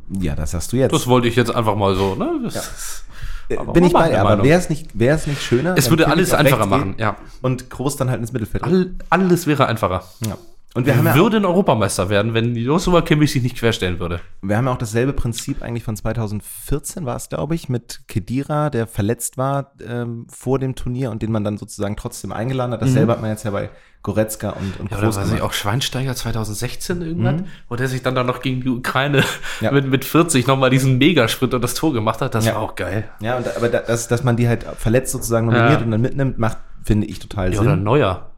Ja, das sagst du jetzt. Das wollte ich jetzt einfach mal so, ne? Das Äh, aber Bin ich bei dir, aber wäre es nicht, nicht schöner? Es würde alles einfacher machen, ja. Und Kroos dann halt ins Mittelfeld. All, alles wäre einfacher. Ja. Und wir haben, ja, würden Europameister werden, wenn Joshua Kimmich sich nicht querstellen würde. wir haben ja auch dasselbe Prinzip eigentlich von 2014 war es, glaube ich, mit Kedira, der verletzt war ähm, vor dem Turnier und den man dann sozusagen trotzdem eingeladen hat. Dasselbe hat man jetzt ja bei Goretzka und, und Mhm. Ja, oder weiß ich gemacht. auch Schweinsteiger 2016 irgendwann, wo der sich dann, dann noch gegen die Ukraine Ja. mit, mit 40 nochmal diesen Megasprint und das Tor gemacht hat. Das Ja. war auch geil. Ja, und, aber da, dass, man die halt verletzt sozusagen nominiert Ja. und dann mitnimmt, macht, finde ich, total Ja, oder Sinn. Neuer.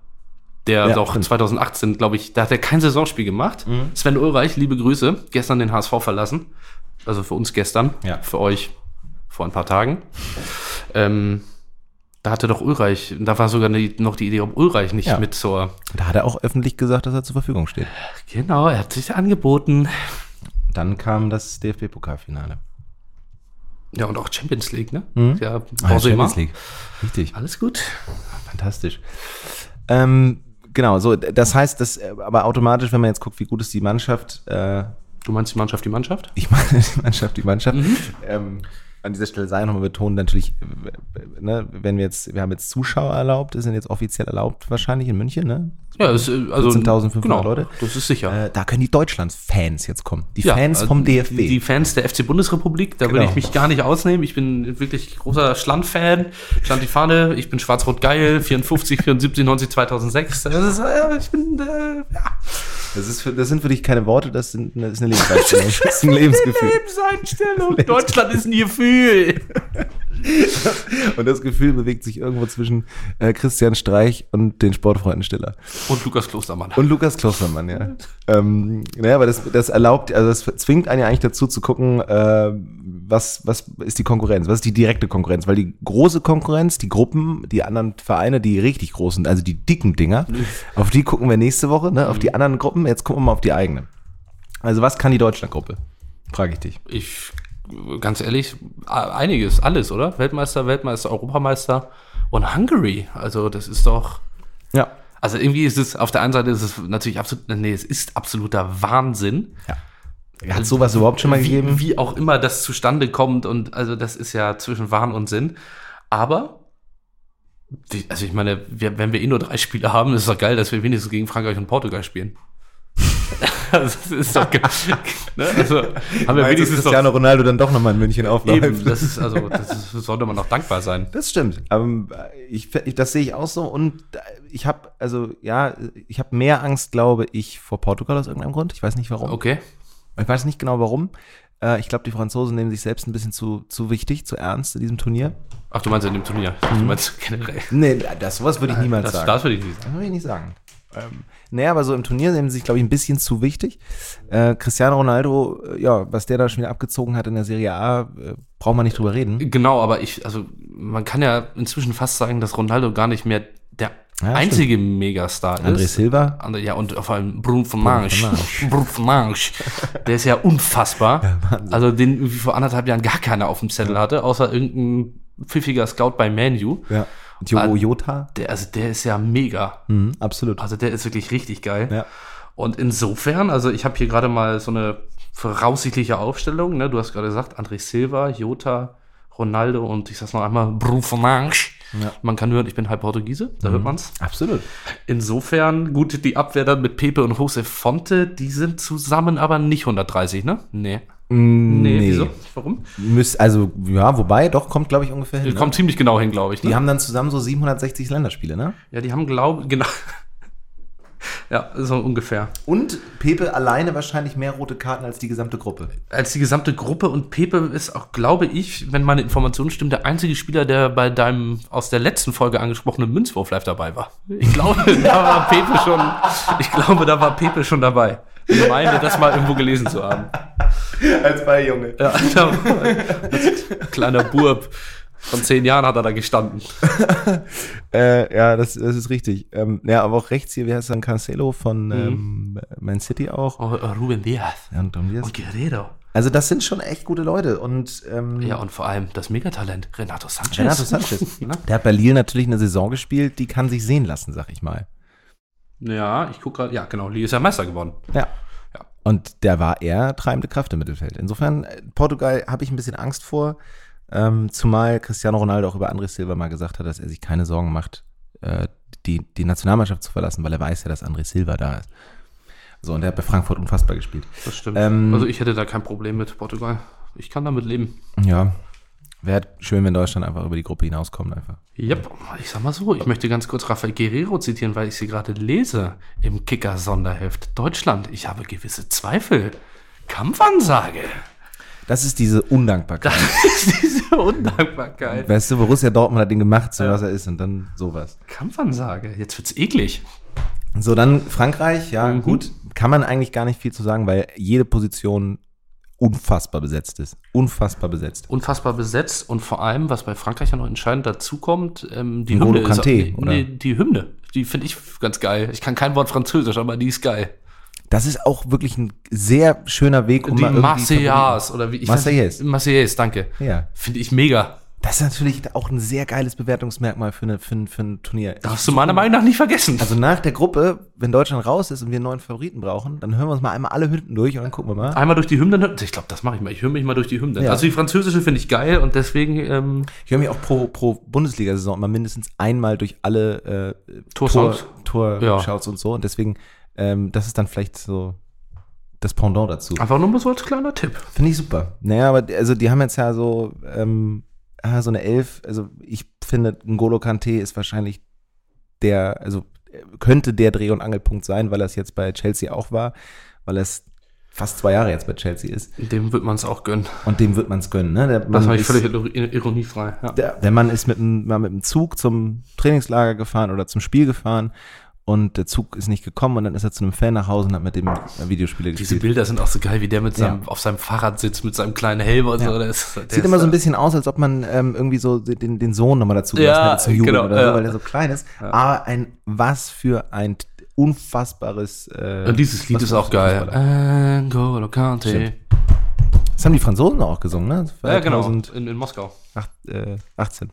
Der Ja, doch stimmt. 2018, glaube ich, da hat er kein Saisonspiel gemacht. Sven Ulreich, liebe Grüße, gestern den HSV verlassen. Also für uns gestern, Ja. für euch vor ein paar Tagen. Ähm, da hatte doch Ulreich, da war sogar die, noch die Idee, ob Ulreich nicht Ja. mit zur. Da hat er auch öffentlich gesagt, dass er zur Verfügung steht. Genau, er hat sich angeboten. Dann kam das DFB-Pokalfinale. Ja, und auch Champions League, ne? Mhm. Ja, Ah. Champions League. Richtig. Alles gut. Fantastisch. Ähm, genau, so, das heißt, dass, äh, aber automatisch, wenn man jetzt guckt, wie gut ist die Mannschaft, äh, Du meinst die Mannschaft, die Mannschaft? ich meine die Mannschaft, die Mannschaft, ähm, an dieser Stelle sei nochmal betont, natürlich, ne, wenn wir jetzt, wir haben jetzt Zuschauer erlaubt, sind jetzt offiziell erlaubt wahrscheinlich in München, ne? Ja, ist, also 14.500 genau, Leute. Das ist sicher. Äh, da können die Deutschlands-Fans jetzt kommen. Die Ja, Fans also vom DFB. Die, die Fans der FC Bundesrepublik, da will Genau. ich mich gar nicht ausnehmen. Ich bin wirklich großer Schland-Fan. Schland die Fahne, ich bin schwarz-rot-geil, 54, 74, 90, 2006. Das ist, äh, ich bin, äh, ja. Das, ist für, das sind für dich keine Worte, das, sind, das ist eine Lebenseinstellung. das ist ein Lebensgefühl. Lebenseinstellung. Deutschland ist ein Gefühl. Und das Gefühl bewegt sich irgendwo zwischen äh, Christian Streich und den Sportfreunden Stiller. Und Lukas Klostermann. Und Lukas Klostermann, ja. ähm, naja, aber das, das erlaubt, also das zwingt einen ja eigentlich dazu zu gucken, äh, was, was ist die Konkurrenz, was ist die direkte Konkurrenz, weil die große Konkurrenz, die Gruppen, die anderen Vereine, die richtig großen, also die dicken Dinger, auf die gucken wir nächste Woche, ne, auf die anderen Gruppen, jetzt gucken wir mal auf die eigene. Also was kann die Deutschlandgruppe? Frage ich dich. Ich, ganz ehrlich, einiges, alles, oder? Weltmeister, Weltmeister, Europameister und Hungary. Also, das ist doch. Ja. Also irgendwie ist es, auf der einen Seite ist es natürlich absolut, nee, es ist absoluter Wahnsinn. Hat sowas überhaupt schon mal wie, gegeben? Wie auch immer das zustande kommt und also das ist ja zwischen Wahn und Sinn. Aber, also ich meine, wenn wir eh nur drei Spiele haben, ist es doch geil, dass wir wenigstens gegen Frankreich und Portugal spielen. also, das ist doch, ne? also, haben wir du, wenigstens Cristiano Ronaldo dann doch nochmal in München aufläuft? Eben, das ist also, das ist, sollte man auch dankbar sein. Das stimmt. Ähm, ich, ich, das sehe ich auch so. Und ich habe, also ja, ich habe mehr Angst, glaube ich, vor Portugal aus irgendeinem Grund. Ich weiß nicht warum. Okay. Ich weiß nicht genau warum. Äh, ich glaube, die Franzosen nehmen sich selbst ein bisschen zu, zu wichtig, zu ernst in diesem Turnier. Ach, du meinst in dem Turnier. Du meinst generell. Nee, das sowas würde ich niemals Das, sagen. das würde ich nicht sagen. Das würde ich nicht sagen. Ähm, nee, aber so im Turnier nehmen sie sich, glaube ich, ein bisschen zu wichtig. Äh, Cristiano Ronaldo, äh, ja, was der da schon wieder abgezogen hat in der Serie A, äh, braucht man nicht drüber reden. Genau, aber ich, also man kann ja inzwischen fast sagen, dass Ronaldo gar nicht mehr der Ja, einzige Megastar André ist. Silva, Andere, ja, und vor allem Bruno Fernandes. Bruno Fernandes. Der ist ja unfassbar. also den irgendwie vor anderthalb Jahren gar keiner auf dem Zettel hatte, außer irgendein pfiffiger Scout bei Manu. ja. Diogo Ah. Jota, Der, also der ist ja mega. mhm, absolut. Also der ist wirklich richtig geil. Ja. Und insofern, also ich habe hier gerade mal so eine voraussichtliche Aufstellung. Ne? Du hast gerade gesagt, André Silva, Jota, Ronaldo und ich sag's noch einmal, Bruno Fernandes. Ja. Man kann hören, ich bin halb Portugiese, da hört man's. Absolut. Insofern, gut, die Abwehr dann mit Pepe und Jose Fonte, die sind zusammen aber nicht 130, ne? Nee. Nee, wieso? Warum? Müsst, also, ja, wobei, doch, kommt, glaube ich, ungefähr hin. Die Ne? kommt ziemlich genau hin, glaube ich. Ne? Die haben dann zusammen so 760 Länderspiele, ne? ja, die haben, glaube genau. ja, so ungefähr. Und Pepe alleine wahrscheinlich mehr rote Karten als die gesamte Gruppe. als die gesamte Gruppe und Pepe ist auch, glaube ich, wenn meine Informationen stimmen, der einzige Spieler, der bei deinem aus der letzten Folge angesprochenen Münzwurf live dabei war. Ich glaube, da war Pepe schon, ich glaube, da war Pepe schon dabei. Ich meine, das mal irgendwo gelesen zu haben. Als Balljunge. Ja, als kleiner Burb Von zehn Jahren hat er da gestanden. Äh, ja, das, das ist richtig. Ähm, ja, aber auch rechts hier, wie heißt dann Cancelo von Mhm. ähm, Man City auch. Oh, Ruben Diaz. Ja, und Diaz. Und Guerrero. Also das sind schon echt gute Leute. Und ähm, Ja, und vor allem das Megatalent, Renato Sanchez. Renato Sanchez. Ne? Der hat bei Lille natürlich eine Saison gespielt, die kann sich sehen lassen, sag ich mal. Ja, ich gucke gerade. Ja, genau. Lee ist ja Meister geworden. Ja. Ja. Und der war eher treibende Kraft im Mittelfeld. Insofern, äh, Portugal habe ich ein bisschen Angst vor. Ähm, zumal Cristiano Ronaldo auch über André Silva mal gesagt hat, dass er sich keine Sorgen macht, äh, die, die Nationalmannschaft zu verlassen, weil er weiß ja, dass André Silva da ist. So, und der hat bei Frankfurt unfassbar gespielt. Das stimmt. Ähm, also ich hätte da kein Problem mit Portugal. Ich kann damit leben. Ja. Wäre schön, wenn Deutschland einfach über die Gruppe hinauskommt einfach. Yep. Ich sag mal so, ich möchte ganz kurz Rafael Guerrero zitieren, weil ich sie gerade lese im Kicker-Sonderheft. Deutschland, ich habe gewisse Zweifel. Kampfansage. Das ist diese Undankbarkeit. Das ist diese Undankbarkeit. Weißt du, Borussia Dortmund hat ihn gemacht, so was er ist und dann sowas. Kampfansage. Jetzt wird's eklig. So, dann Frankreich, ja, Mhm. gut. Kann man eigentlich gar nicht viel zu sagen, weil jede Position unfassbar besetzt ist. Unfassbar besetzt. Unfassbar besetzt und vor allem, was bei Frankreich ja noch entscheidend dazu kommt, ähm, die Hymne. ist- Kanté, oder? nee, die Hymne. Die finde ich ganz geil. Ich kann kein Wort Französisch, aber die ist geil. Das ist auch wirklich ein sehr schöner Weg, um die mal irgendwie Marseillaise oder wie ich Marseillaise. Marseillaise, danke. Ja. Finde ich mega. Das ist natürlich auch ein sehr geiles Bewertungsmerkmal für, eine, für, ein, für ein Turnier. Darfst du meiner Meinung nach nicht vergessen. Also nach der Gruppe, wenn Deutschland raus ist und wir einen neuen Favoriten brauchen, dann hören wir uns mal einmal alle Hünden durch und dann gucken wir mal. Einmal durch die Hymne. Ich glaube, das mache ich mal. Ich höre mich mal durch die Hymne. Ja. Also die französische finde ich geil und deswegen ähm, Ich höre mich auch pro, pro Bundesliga-Saison immer mindestens einmal durch alle äh, Torsounds. Tor, Ja. Torshouts und so. Und deswegen, ähm, das ist dann vielleicht so das Pendant dazu. einfach nur mal so als kleiner Tipp. Finde ich super. Naja, aber die- also die haben jetzt ja so, ähm, ah, so eine Elf. Also ich finde, N'Golo Kante ist wahrscheinlich der, also könnte der Dreh- und Angelpunkt sein, weil er es jetzt bei Chelsea auch war, weil er es fast zwei Jahre jetzt bei Chelsea ist. Dem wird man es auch gönnen. Und dem wird man es gönnen. Ne? Der Das habe ich völlig ir- ironiefrei. Ja. der, der Mann ist mit mal mit dem Zug zum Trainingslager gefahren oder zum Spiel gefahren und der Zug ist nicht gekommen und dann ist er zu einem Fan nach Hause und hat mit dem Videospiele Diese gespielt. Bilder sind auch so geil, wie der mit seinem, Ja. auf seinem Fahrrad sitzt, mit seinem kleinen Helm und Ja. so. Der ist, der Sieht ist, immer so ein bisschen aus, als ob man ähm, irgendwie so den, den Sohn nochmal dazu Ja, gelassen hätte zum Jubeln genau, oder so, ja. weil der so klein ist. Aber ein, was für ein unfassbares äh, Und dieses Lied ist auch geil. Fußballer. N'Golo Kante. Stimmt. Das haben die Franzosen auch gesungen, ne? Ja, genau. 2008, In, in Moskau. äh, 18.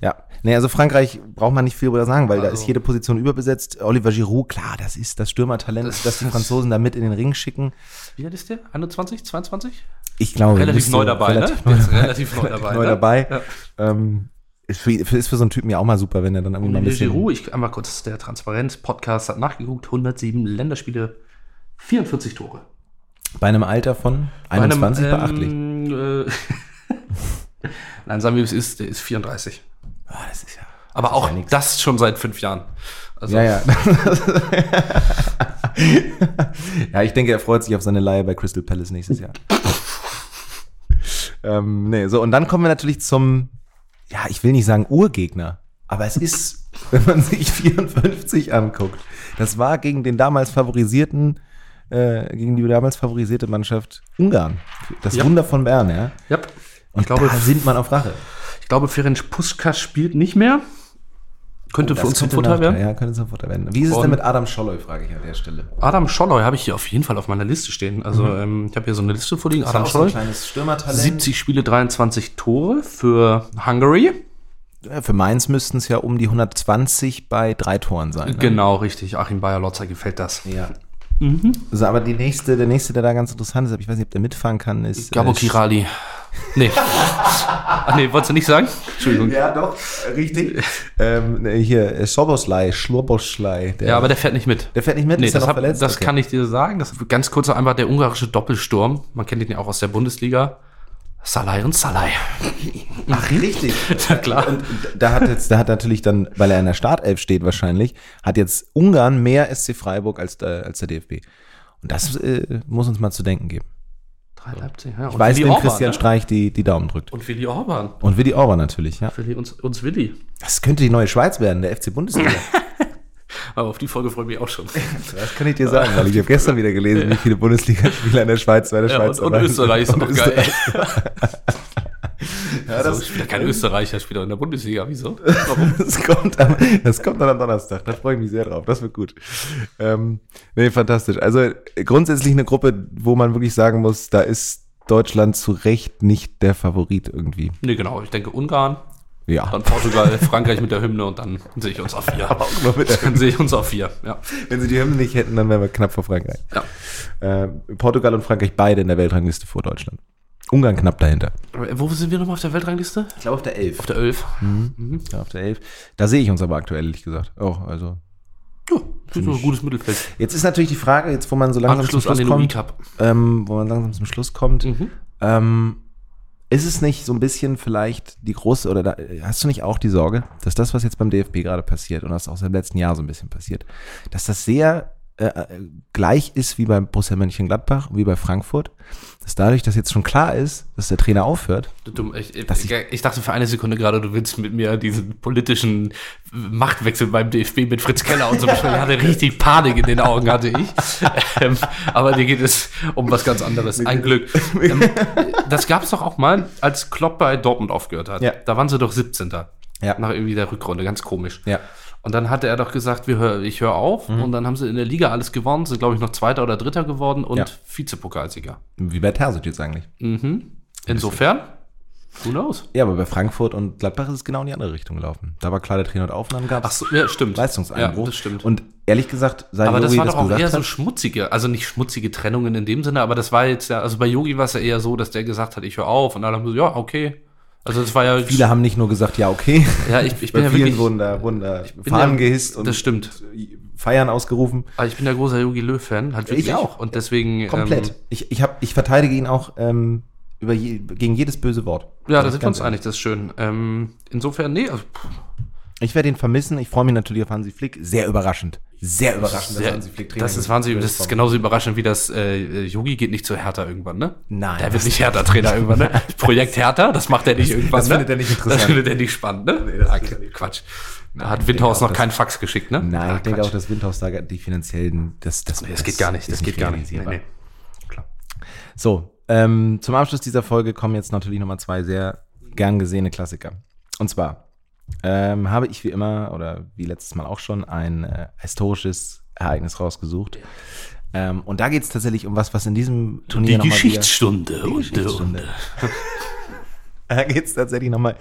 Ja, nee, also Frankreich braucht man nicht viel darüber sagen, weil da Also- ist jede Position überbesetzt. Oliver Giroud, klar, das ist das Stürmertalent, Das- das, die Franzosen da mit in den Ring schicken. Wie alt ist der? 21, 22? Ich glaube, Relativ müsste neu dabei, relativ ne? neu relativ neu dabei, neu ne? dabei. Ja. Ähm, ist, für, ist für so einen Typen ja auch mal super, wenn er dann irgendwie mal ein bisschen. Giroud, ich einmal kurz, der Transparenz-Podcast hat nachgeguckt, 107 Länderspiele, 44 Tore. Bei einem Alter von 21 Bei einem, beachtlich. ähm, äh, Nein, sagen wir, es ist, der ist 34. Ah, das ist ja. Aber auch ja das schon seit fünf Jahren. Also, Ja, ja. ja, ich denke, er freut sich auf seine Leihe bei Crystal Palace nächstes Jahr. ähm, nee, so, und dann kommen wir natürlich zum, ja, ich will nicht sagen Urgegner, aber es ist, wenn man sich 54 anguckt, das war gegen den damals favorisierten, äh, gegen die damals favorisierte Mannschaft Ungarn. Das Ja. Wunder von Bern, ja. Ja. Und Ich glaube, da sind man auf Rache. ich glaube, Ferenc Puskas spielt nicht mehr. Könnte Oh, für uns zum Nachteil- werden. Ja, könnte zum Vorteil werden. Wie ist es denn mit Adam Scholloy, frage ich an der Stelle. Adam Scholloy habe ich hier auf jeden Fall auf meiner Liste stehen. Also ähm, ich habe hier so eine Liste vorliegen. Adam auch so ein Scholloy. kleines Stürmertalent. 70 Spiele, 23 Tore für Hungary. Ja, Für Mainz müssten es ja um die 120 bei drei Toren sein. Ne? Genau, richtig. Achim Bayer-Lotzer gefällt das. Ja. Also, aber die nächste, der nächste, der da ganz interessant ist, aber ich weiß nicht, ob der mitfahren kann, ist. Gabo äh, Kirali. Nee. Ach nee, wolltest du nicht sagen? Entschuldigung. Ja, doch, richtig. ähm, nee, hier, äh, Schoboslei, Schloboslei. Ja, aber der fährt nicht mit. der fährt nicht mit, Nee, ist das, noch hab, verletzt? das Okay. kann ich dir sagen. Das ist ganz kurz einfach der ungarische Doppelsturm. Man kennt ihn ja auch aus der Bundesliga. Salai und Salai. Ach, richtig. Ja, klar. Und da hat jetzt, da hat natürlich dann, weil er in der Startelf steht wahrscheinlich, hat jetzt Ungarn mehr SC Freiburg als, äh, als der DFB. Und das äh, muss uns mal zu denken geben. Leipzig, ja. Ich weiß, Willi wenn Orban, Christian ne? Streich die, die Daumen drückt. Und Willi Orban. Und Willi Orban natürlich, ja. Willi, uns, uns Willi. Das könnte die neue Schweiz werden, der FC Bundesliga. Aber auf die Folge freue ich mich auch schon. Das kann ich dir sagen, weil ich habe gestern wieder gelesen, wie viele Bundesligaspieler in der Schweiz bei der Ja, Schweiz und, und. Österreich ist auch geil. Ja, das- bin ja kein Österreicher, spielt auch in der Bundesliga. Wieso? Das kommt, am, das kommt dann am Donnerstag. Da freue ich mich sehr drauf. Das wird gut. Ähm, nee, fantastisch. Also grundsätzlich eine Gruppe, wo man wirklich sagen muss, da ist Deutschland zu Recht nicht der Favorit irgendwie. Nee, genau. Ich denke Ungarn, Ja. dann Portugal, Frankreich mit der Hymne und dann sehe ich uns auf vier. Aber auch nur mit der Dann sehe ich uns auf vier. Ja. Wenn sie die Hymne nicht hätten, dann wären wir knapp vor Frankreich. ja. Äh, Portugal und Frankreich beide in der Weltrangliste vor Deutschland. Ungarn knapp dahinter. Wo sind wir nochmal auf der Weltrangliste? Ich glaube auf der 11. Auf der 11. Ja, auf der 11. Da sehe ich uns aber aktuell, ehrlich gesagt. Auch, also. Ja, das ist ein gutes Mittelfeld. Jetzt ist natürlich die Frage, jetzt wo man so langsam Anschluss zum Schluss kommt, ähm, wo man langsam zum Schluss kommt, Mhm. ähm, ist es nicht so ein bisschen vielleicht die große, oder da, hast du nicht auch die Sorge, dass das, was jetzt beim DFB gerade passiert und was auch im letzten Jahr so ein bisschen passiert, dass das sehr äh, äh, gleich ist wie bei Borussia Mönchengladbach, wie bei Frankfurt, dass dadurch, dass jetzt schon klar ist, dass der Trainer aufhört, Du ich, ich- ich, dachte für eine Sekunde gerade, du willst mit mir diesen politischen Machtwechsel beim DFB mit Fritz Keller und so besprechen. Ich hatte richtig Panik in den Augen, hatte ich. Ähm, aber dir geht es um was ganz anderes. Ein Glück. Ähm, das gab es doch auch mal, als Klopp bei Dortmund aufgehört hat. Ja. Da waren sie doch 17. Ja. Nach irgendwie der Rückrunde, ganz komisch. ja, Und dann hatte er doch gesagt, wir hör, ich höre auf. Und dann haben sie in der Liga alles gewonnen, sind, glaube ich, noch Zweiter oder Dritter geworden und Ja. Vizepokalsieger. wie bei Terzic jetzt eigentlich. Mhm. Insofern, who knows? Ja, aber bei Frankfurt und Gladbach ist es genau in die andere Richtung gelaufen. Da war klar, der Trainer hat auf und dann gab Ach so, ja, stimmt. Leistungseinbruch. Ja, das stimmt. Und ehrlich gesagt, seit aber das Jogi war doch auch gesagt eher so schmutzige, also nicht schmutzige Trennungen in dem Sinne, aber das war jetzt ja, also bei Yogi war es ja eher so, dass der gesagt hat, ich höre auf und alle haben so, ja, okay. Also das war ja Viele haben nicht nur gesagt, ja, okay. ja, ich, ich bin ja vielen wirklich, da bin Fahnen ja- gehisst und das stimmt. Feiern ausgerufen. aber ich bin der großer Yogi Löw Fan, halt wirklich Ich auch. und deswegen Komplett. Ähm, ich, ich, hab, ich verteidige ihn auch ähm, über je, gegen jedes böse Wort. ja, da ich sind wir uns ganz einig, das ist schön. Ähm, insofern, nee, also, pff. Ich werde ihn vermissen. Ich freue mich natürlich auf Hansi Flick. Sehr überraschend. Sehr überraschend, sehr, Hansi Flick Trainer das ist ist. wahnsinnig, das ist genauso überraschend wie das äh, Yogi geht nicht zu Hertha irgendwann, ne? Nein, Der das- wird nicht Hertha-Trainer irgendwann, ne? Projekt Hertha, das macht er nicht irgendwann, das ne? findet er nicht interessant. Das findet er nicht spannend, ne? Nee, das Ah, nicht Quatsch. Da Nein, hat Windhaus noch keinen Fax geschickt, ne? Nein, Ah, ich denke Quatsch. auch, dass Windhaus da die finanziellen, das, das, Das geht gar nicht, das ist geht gar nicht. Nee, nee. Klar. So, ähm, zum Abschluss dieser Folge kommen jetzt natürlich nochmal zwei sehr gern gesehene Klassiker. Und zwar ähm, habe ich wie immer oder wie letztes Mal auch schon ein äh, historisches Ereignis rausgesucht. Ähm, und da geht es tatsächlich um was, was in diesem Turnier Die noch mal wieder- Geschichtsstunde. Die und, Geschichtsstunde. und, Da geht es tatsächlich nochmal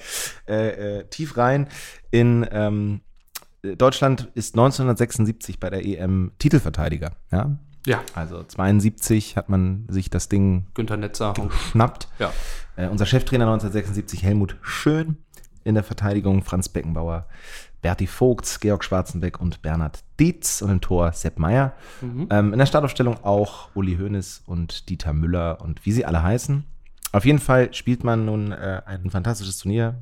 äh, äh, tief rein in ähm, Deutschland ist 1976 bei der EM Titelverteidiger. Ja? ja, Also 72 hat man sich das Ding Günther Netzer. geschnappt. Ja. Äh, unser Cheftrainer 1976 Helmut Schön in der Verteidigung Franz Beckenbauer, Berti Vogts, Georg Schwarzenbeck und Bernhard Dietz und im Tor Sepp Meier. Ähm, in der Startaufstellung auch Uli Hoeneß und Dieter Müller und wie sie alle heißen. Auf jeden Fall spielt man nun äh, ein fantastisches Turnier.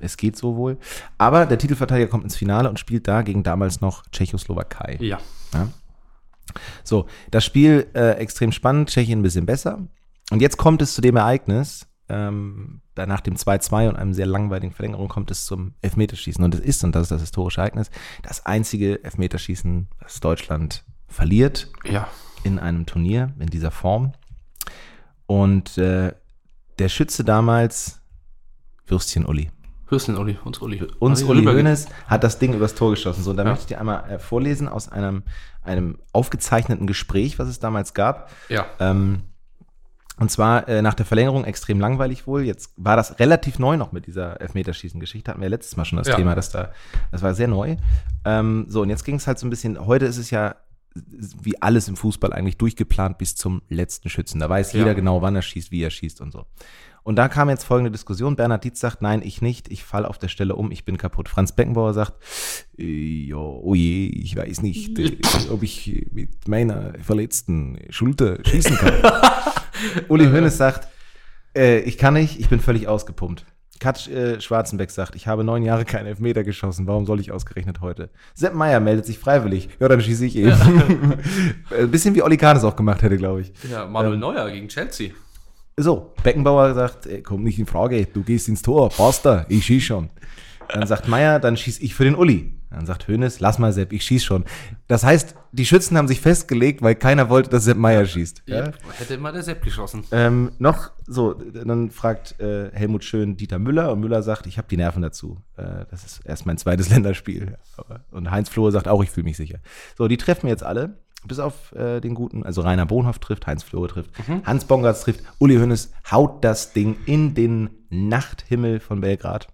Es geht so wohl. Aber der Titelverteidiger kommt ins Finale und spielt da gegen damals noch Tschechoslowakei. Ja. Ja. So, das Spiel äh, extrem spannend, Tschechien ein bisschen besser. Und jetzt kommt es zu dem Ereignis, ähm, da nach dem 2-2 und einem sehr langweiligen Verlängerung kommt es zum Elfmeterschießen. Und es ist, und das ist das historische Ereignis, das einzige Elfmeterschießen, das Deutschland verliert Ja. in einem Turnier in dieser Form. Und äh, der Schütze damals, Würstchen Uli. Hürsten Uli, uns Uli. Uns Uli Uli. Hoeneß hat das Ding übers Tor geschossen. So, und da Ja. möchte ich dir einmal äh, vorlesen aus einem, einem aufgezeichneten Gespräch, was es damals gab. Ja. Ähm, und zwar äh, nach der Verlängerung extrem langweilig wohl. Jetzt war das relativ neu noch mit dieser Elfmeterschießen-Geschichte. Hatten wir letztes Mal schon das Ja. Thema, dass da, das war sehr neu. Ähm, so, und jetzt ging es halt so ein bisschen, heute ist es ja wie alles im Fußball eigentlich durchgeplant bis zum letzten Schützen. Da weiß Ja. jeder genau, wann er schießt, wie er schießt und so. Und da kam jetzt folgende Diskussion. Bernhard Dietz sagt, nein, ich nicht, ich falle auf der Stelle um, ich bin kaputt. Franz Beckenbauer sagt, ja, oh je, ich weiß nicht, äh, ob ich mit meiner verletzten Schulter schießen kann. Uli Hoeneß sagt, äh, ich kann nicht, ich bin völlig ausgepumpt. Katsch äh, Schwarzenbeck sagt, ich habe neun Jahre keinen Elfmeter geschossen, warum soll ich ausgerechnet heute? Sepp Meier meldet sich freiwillig, ja, dann schieße ich eben. Ein bisschen wie Olli Kahn es auch gemacht hätte, glaube ich. Ja, Manuel Neuer gegen Chelsea. So, Beckenbauer sagt, äh, kommt nicht in Frage, du gehst ins Tor, passt da, ich schieß schon. Dann sagt Meier, dann schieß ich für den Uli. Dann sagt Hönes, lass mal Sepp, ich schieß schon. Das heißt, die Schützen haben sich festgelegt, weil keiner wollte, dass Sepp Meier schießt. Ja? Hätte immer der Sepp geschossen. Ähm, noch so, dann fragt äh, Helmut Schön Dieter Müller und Müller sagt, ich habe die Nerven dazu. Äh, das ist erst mein zweites Länderspiel. Aber, und Heinz Flohe sagt auch, ich fühle mich sicher. So, die treffen jetzt alle, bis auf äh, den guten, also Rainer Bohnhoff trifft, Heinz Flohe trifft, Hans Bongartz trifft, Uli Hoeneß haut das Ding in den Nachthimmel von Belgrad.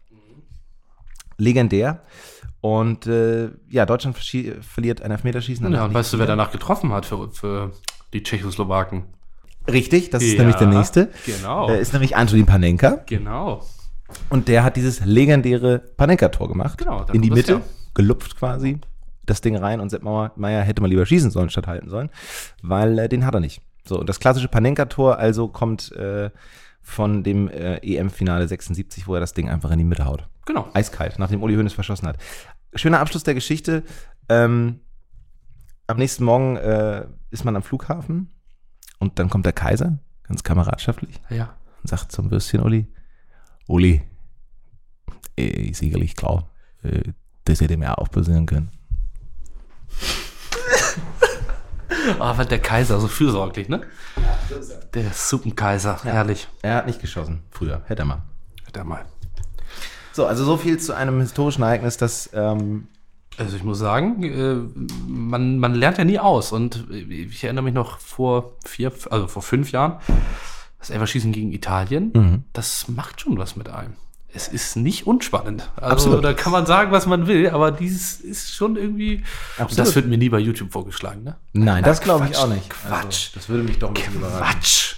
Legendär. Und äh, ja, Deutschland verliert ein Elfmeterschießen. Ja, und weißt du, wer danach getroffen hat für, für die Tschechoslowaken? Richtig, das ist Ja, nämlich der nächste. genau. Äh, ist nämlich Antonin Panenka. Genau. Und der hat dieses legendäre Panenka-Tor gemacht. Genau, in die Mitte, her. gelupft quasi, das Ding rein und Sepp Meier hätte mal lieber schießen sollen, statt halten sollen, weil äh, den hat er nicht. So, und das klassische Panenka-Tor also kommt äh, von dem äh, EM-Finale 76, wo er das Ding einfach in die Mitte haut. Genau. Eiskalt, nachdem Uli Hoeneß verschossen hat. Schöner Abschluss der Geschichte. Ähm, am nächsten Morgen äh, ist man am Flughafen und dann kommt der Kaiser, ganz kameradschaftlich, Ja. und sagt zum Würstchen Uli, Uli, äh, sicherlich klar, äh, das hätte mir auch passieren können. Ah, weil der Kaiser so fürsorglich, ne? Der Suppenkaiser, herrlich. Er hat nicht geschossen, früher, hätte er mal. Hätte er mal. So, also so viel zu einem historischen Ereignis, das ähm, Also ich muss sagen, äh, man, man lernt ja nie aus. Und ich erinnere mich noch vor vier, also vor fünf Jahren, das Elferschießen gegen Italien, Mhm. das macht schon was mit einem. Es ist nicht unspannend. Also Absolut. da kann man sagen, was man will, aber dieses ist schon irgendwie. Absolut. Das wird mir nie bei YouTube vorgeschlagen, ne? Nein, das glaube ich Quatsch, auch nicht. Quatsch. Also, das würde mich doch ein bisschen überraschen. Quatsch.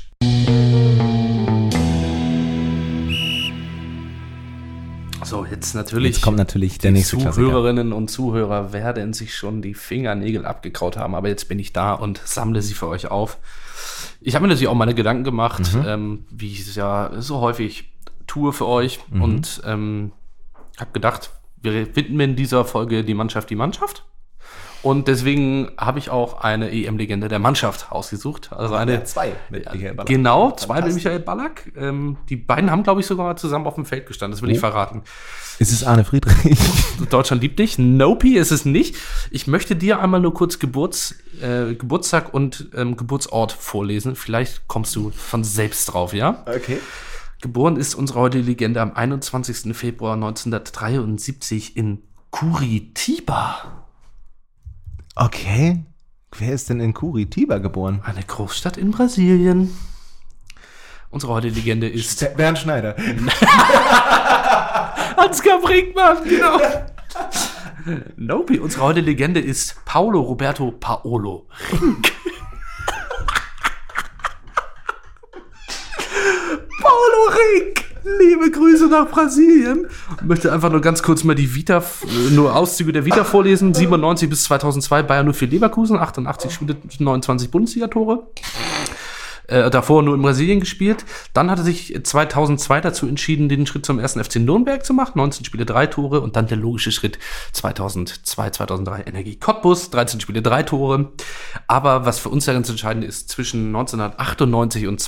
So, jetzt natürlich. Jetzt kommt natürlich der nächste. Zuhörerinnen und Zuhörer werden sich schon die Fingernägel abgekraut haben, aber jetzt bin ich da und sammle sie für euch auf. Ich habe mir natürlich auch meine Gedanken gemacht, Mhm. ähm, wie ich es ja so häufig tue für euch Mhm. und ähm, habe gedacht, wir widmen dieser Folge die Mannschaft die Mannschaft. Und deswegen habe ich auch eine EM-Legende der Mannschaft ausgesucht. Also eine Ja, zwei mit Michael Ballack. Genau, zwei mit. Michael Ballack. Ähm, die beiden haben, glaube ich, sogar mal zusammen auf dem Feld gestanden. Das will ich Oh. verraten. Ist es Arne Friedrich? Deutschland liebt dich. Nope, ist es nicht. Ich möchte dir einmal nur kurz Geburts, äh, Geburtstag und ähm, Geburtsort vorlesen. Vielleicht kommst du von selbst drauf, ja? Okay. Geboren ist unsere heutige Legende am 21. Februar 1973 in Curitiba. Okay. Wer ist denn in Curitiba geboren? Eine Großstadt in Brasilien. Unsere heutige Legende ist Bernd Schneider. Ansgar Brinkmann, genau. Nope, unsere heutige Legende ist Paulo Roberto Paolo Rink. Paulo Rink! Liebe Grüße nach Brasilien. Ich möchte einfach nur ganz kurz mal die Vita, äh, nur Auszüge der Vita vorlesen. 97 bis 2002 Bayern 04 Leverkusen, 88 Spiele, 29 Bundesliga-Tore. Äh, davor nur in Brasilien gespielt. Dann hat er sich 2002 dazu entschieden, den Schritt zum ersten FC Nürnberg zu machen. 19 Spiele, drei Tore. Und dann der logische Schritt 2002, 2003 Energie Cottbus. 13 Spiele, drei Tore. Aber was für uns ja ganz entscheidend ist, zwischen 1998 und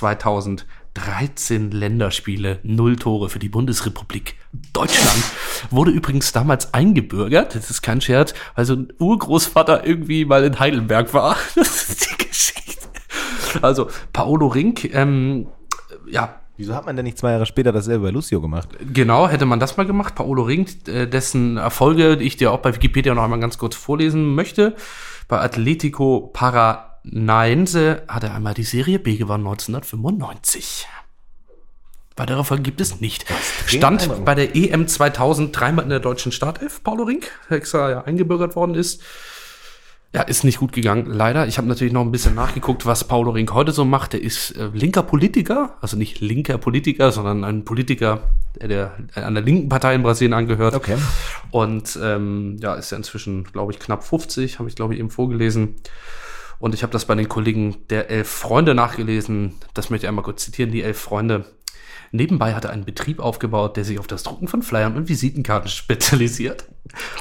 2013 Länderspiele, null Tore für die Bundesrepublik Deutschland. Wurde übrigens damals eingebürgert. Das ist kein Scherz, weil so ein Urgroßvater irgendwie mal in Heidelberg war. Das ist die Geschichte. Also, Paolo Rink, ähm, ja, Wieso hat man denn nicht zwei Jahre später dasselbe bei Lucio gemacht? genau, hätte man das mal gemacht. Paolo Rink, äh, dessen Erfolge die ich dir auch bei Wikipedia noch einmal ganz kurz vorlesen möchte. Bei Atletico Paranaense hat er einmal die Serie B gewonnen, 1995. Weitere Erfolge gibt es nicht. Stand bei der EM 2000 dreimal in der deutschen Startelf, Paulo Rink, der extra ja eingebürgert worden ist. Ja, ist nicht gut gegangen, leider. Ich habe natürlich noch ein bisschen nachgeguckt, was Paulo Rink heute so macht. Er ist äh, linker Politiker, also nicht linker Politiker, sondern ein Politiker, der, der an der linken Partei in Brasilien angehört. Okay. Und ähm, ja, ist ja inzwischen, glaube ich, knapp 50, habe ich, glaube ich, eben vorgelesen. Und ich habe das bei den Kollegen der Elf Freunde nachgelesen. Das möchte ich einmal kurz zitieren, die Elf Freunde. Nebenbei hat er einen Betrieb aufgebaut, der sich auf das Drucken von Flyern und Visitenkarten spezialisiert.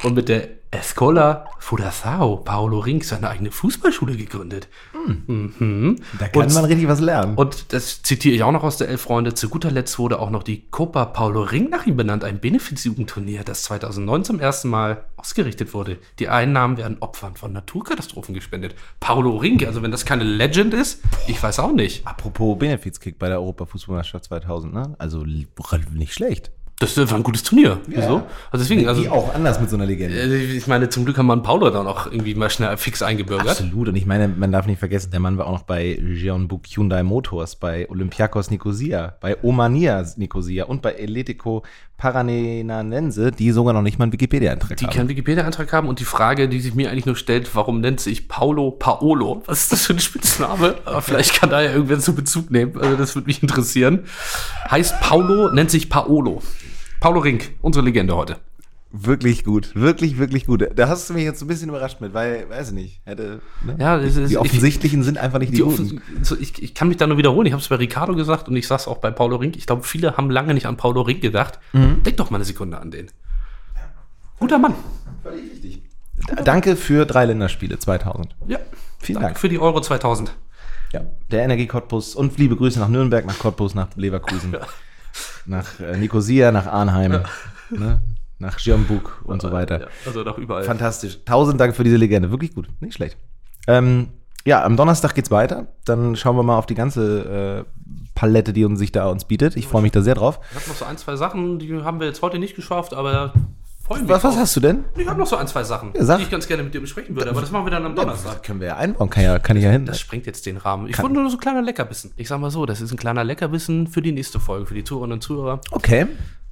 Und mit der Escola Fudazao, Paolo Rink, seine eigene Fußballschule gegründet. Mhm. Da kann Und- man richtig was lernen. Und das zitiere ich auch noch aus der Elf Freunde. Zu guter Letzt wurde auch noch die Copa Paulo Ring nach ihm benannt, ein Benefizjugendturnier, das 2009 zum ersten Mal ausgerichtet wurde. Die Einnahmen werden Opfern von Naturkatastrophen gespendet. Paulo Ring, also wenn das keine Legend ist, ich weiß auch nicht. Apropos Benefizkick bei der Europafußballmeisterschaft 2000, ne? Also nicht schlecht. Das war ein gutes Turnier. Wieso? Also deswegen, also Wie auch anders mit so einer Legende. äh, ich meine, zum Glück haben wir einen Paulo dann auch irgendwie mal schnell fix eingebürgert. Absolut. Und ich meine, man darf nicht vergessen, der Mann war auch noch bei Jeonbuk Hyundai Motors, bei Olympiakos Nicosia, bei Omania Nicosia und bei Eletico Paranenanense, die sogar noch nicht mal einen Wikipedia-Eintrag Die haben. keinen Wikipedia-Eintrag haben und die Frage, die sich mir eigentlich nur stellt, warum nennt sich Paulo Paolo? Was ist das für ein Spitzname? Vielleicht kann da ja irgendwer zu Bezug nehmen. Also das würde mich interessieren. Heißt Paulo, nennt sich Paolo. Paulo Rink, unsere Legende heute. Wirklich gut. Wirklich, wirklich gut. Da hast du mich jetzt ein bisschen überrascht mit, weil, weiß ich nicht, hätte, ne? Ja, es ist- die ich- offensichtlichen sind einfach nicht die, Die guten. ich, ich kann mich da nur wiederholen. Ich habe es bei Ricardo gesagt und ich sage es auch bei Paulo Rink. Ich glaube, viele haben lange nicht an Paulo Rink gedacht. Denk doch mal eine Sekunde an den. Guter Mann. Völlig richtig. Danke für drei Länderspiele 2000. Ja. Vielen Danke Dank. für die Euro 2000. Ja, der Energie Cottbus und liebe Grüße nach Nürnberg, nach Cottbus, nach Leverkusen, nach äh, Nicosia, nach Arnheim, ne? nach Jeonbuk und so weiter. Ja, also doch überall. Fantastisch. Tausend Dank für diese Legende. Wirklich gut. Nicht schlecht. Ähm, ja, am Donnerstag geht's weiter. Dann schauen wir mal auf die ganze äh, Palette, die uns sich da uns bietet. Ich freue mich da sehr drauf. Ich habe noch so ein, zwei Sachen, die haben wir jetzt heute nicht geschafft, aber freuen mich. Was, was hast du denn? Ich habe noch so ein, zwei Sachen, Ja, die ich ganz gerne mit dir besprechen würde, aber das machen wir dann am Donnerstag. Können wir ja einbauen. Kann, ja, kann ich ja hin. Das sprengt jetzt den Rahmen. Ich wollte nur so ein kleiner Leckerbissen. Ich sag mal so, das ist ein kleiner Leckerbissen für die nächste Folge, für die Zuhörerinnen und Zuhörer. Okay.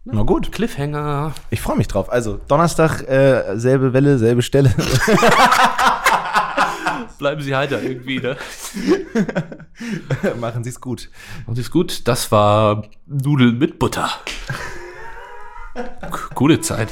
Na gut. Cliffhanger. Ich freue mich drauf. Also, Donnerstag, äh, selbe Welle, selbe Stelle. Bleiben Sie heiter irgendwie, ne? Machen Sie es gut. Und ist gut, das war Nudeln mit Butter. Gute Zeit.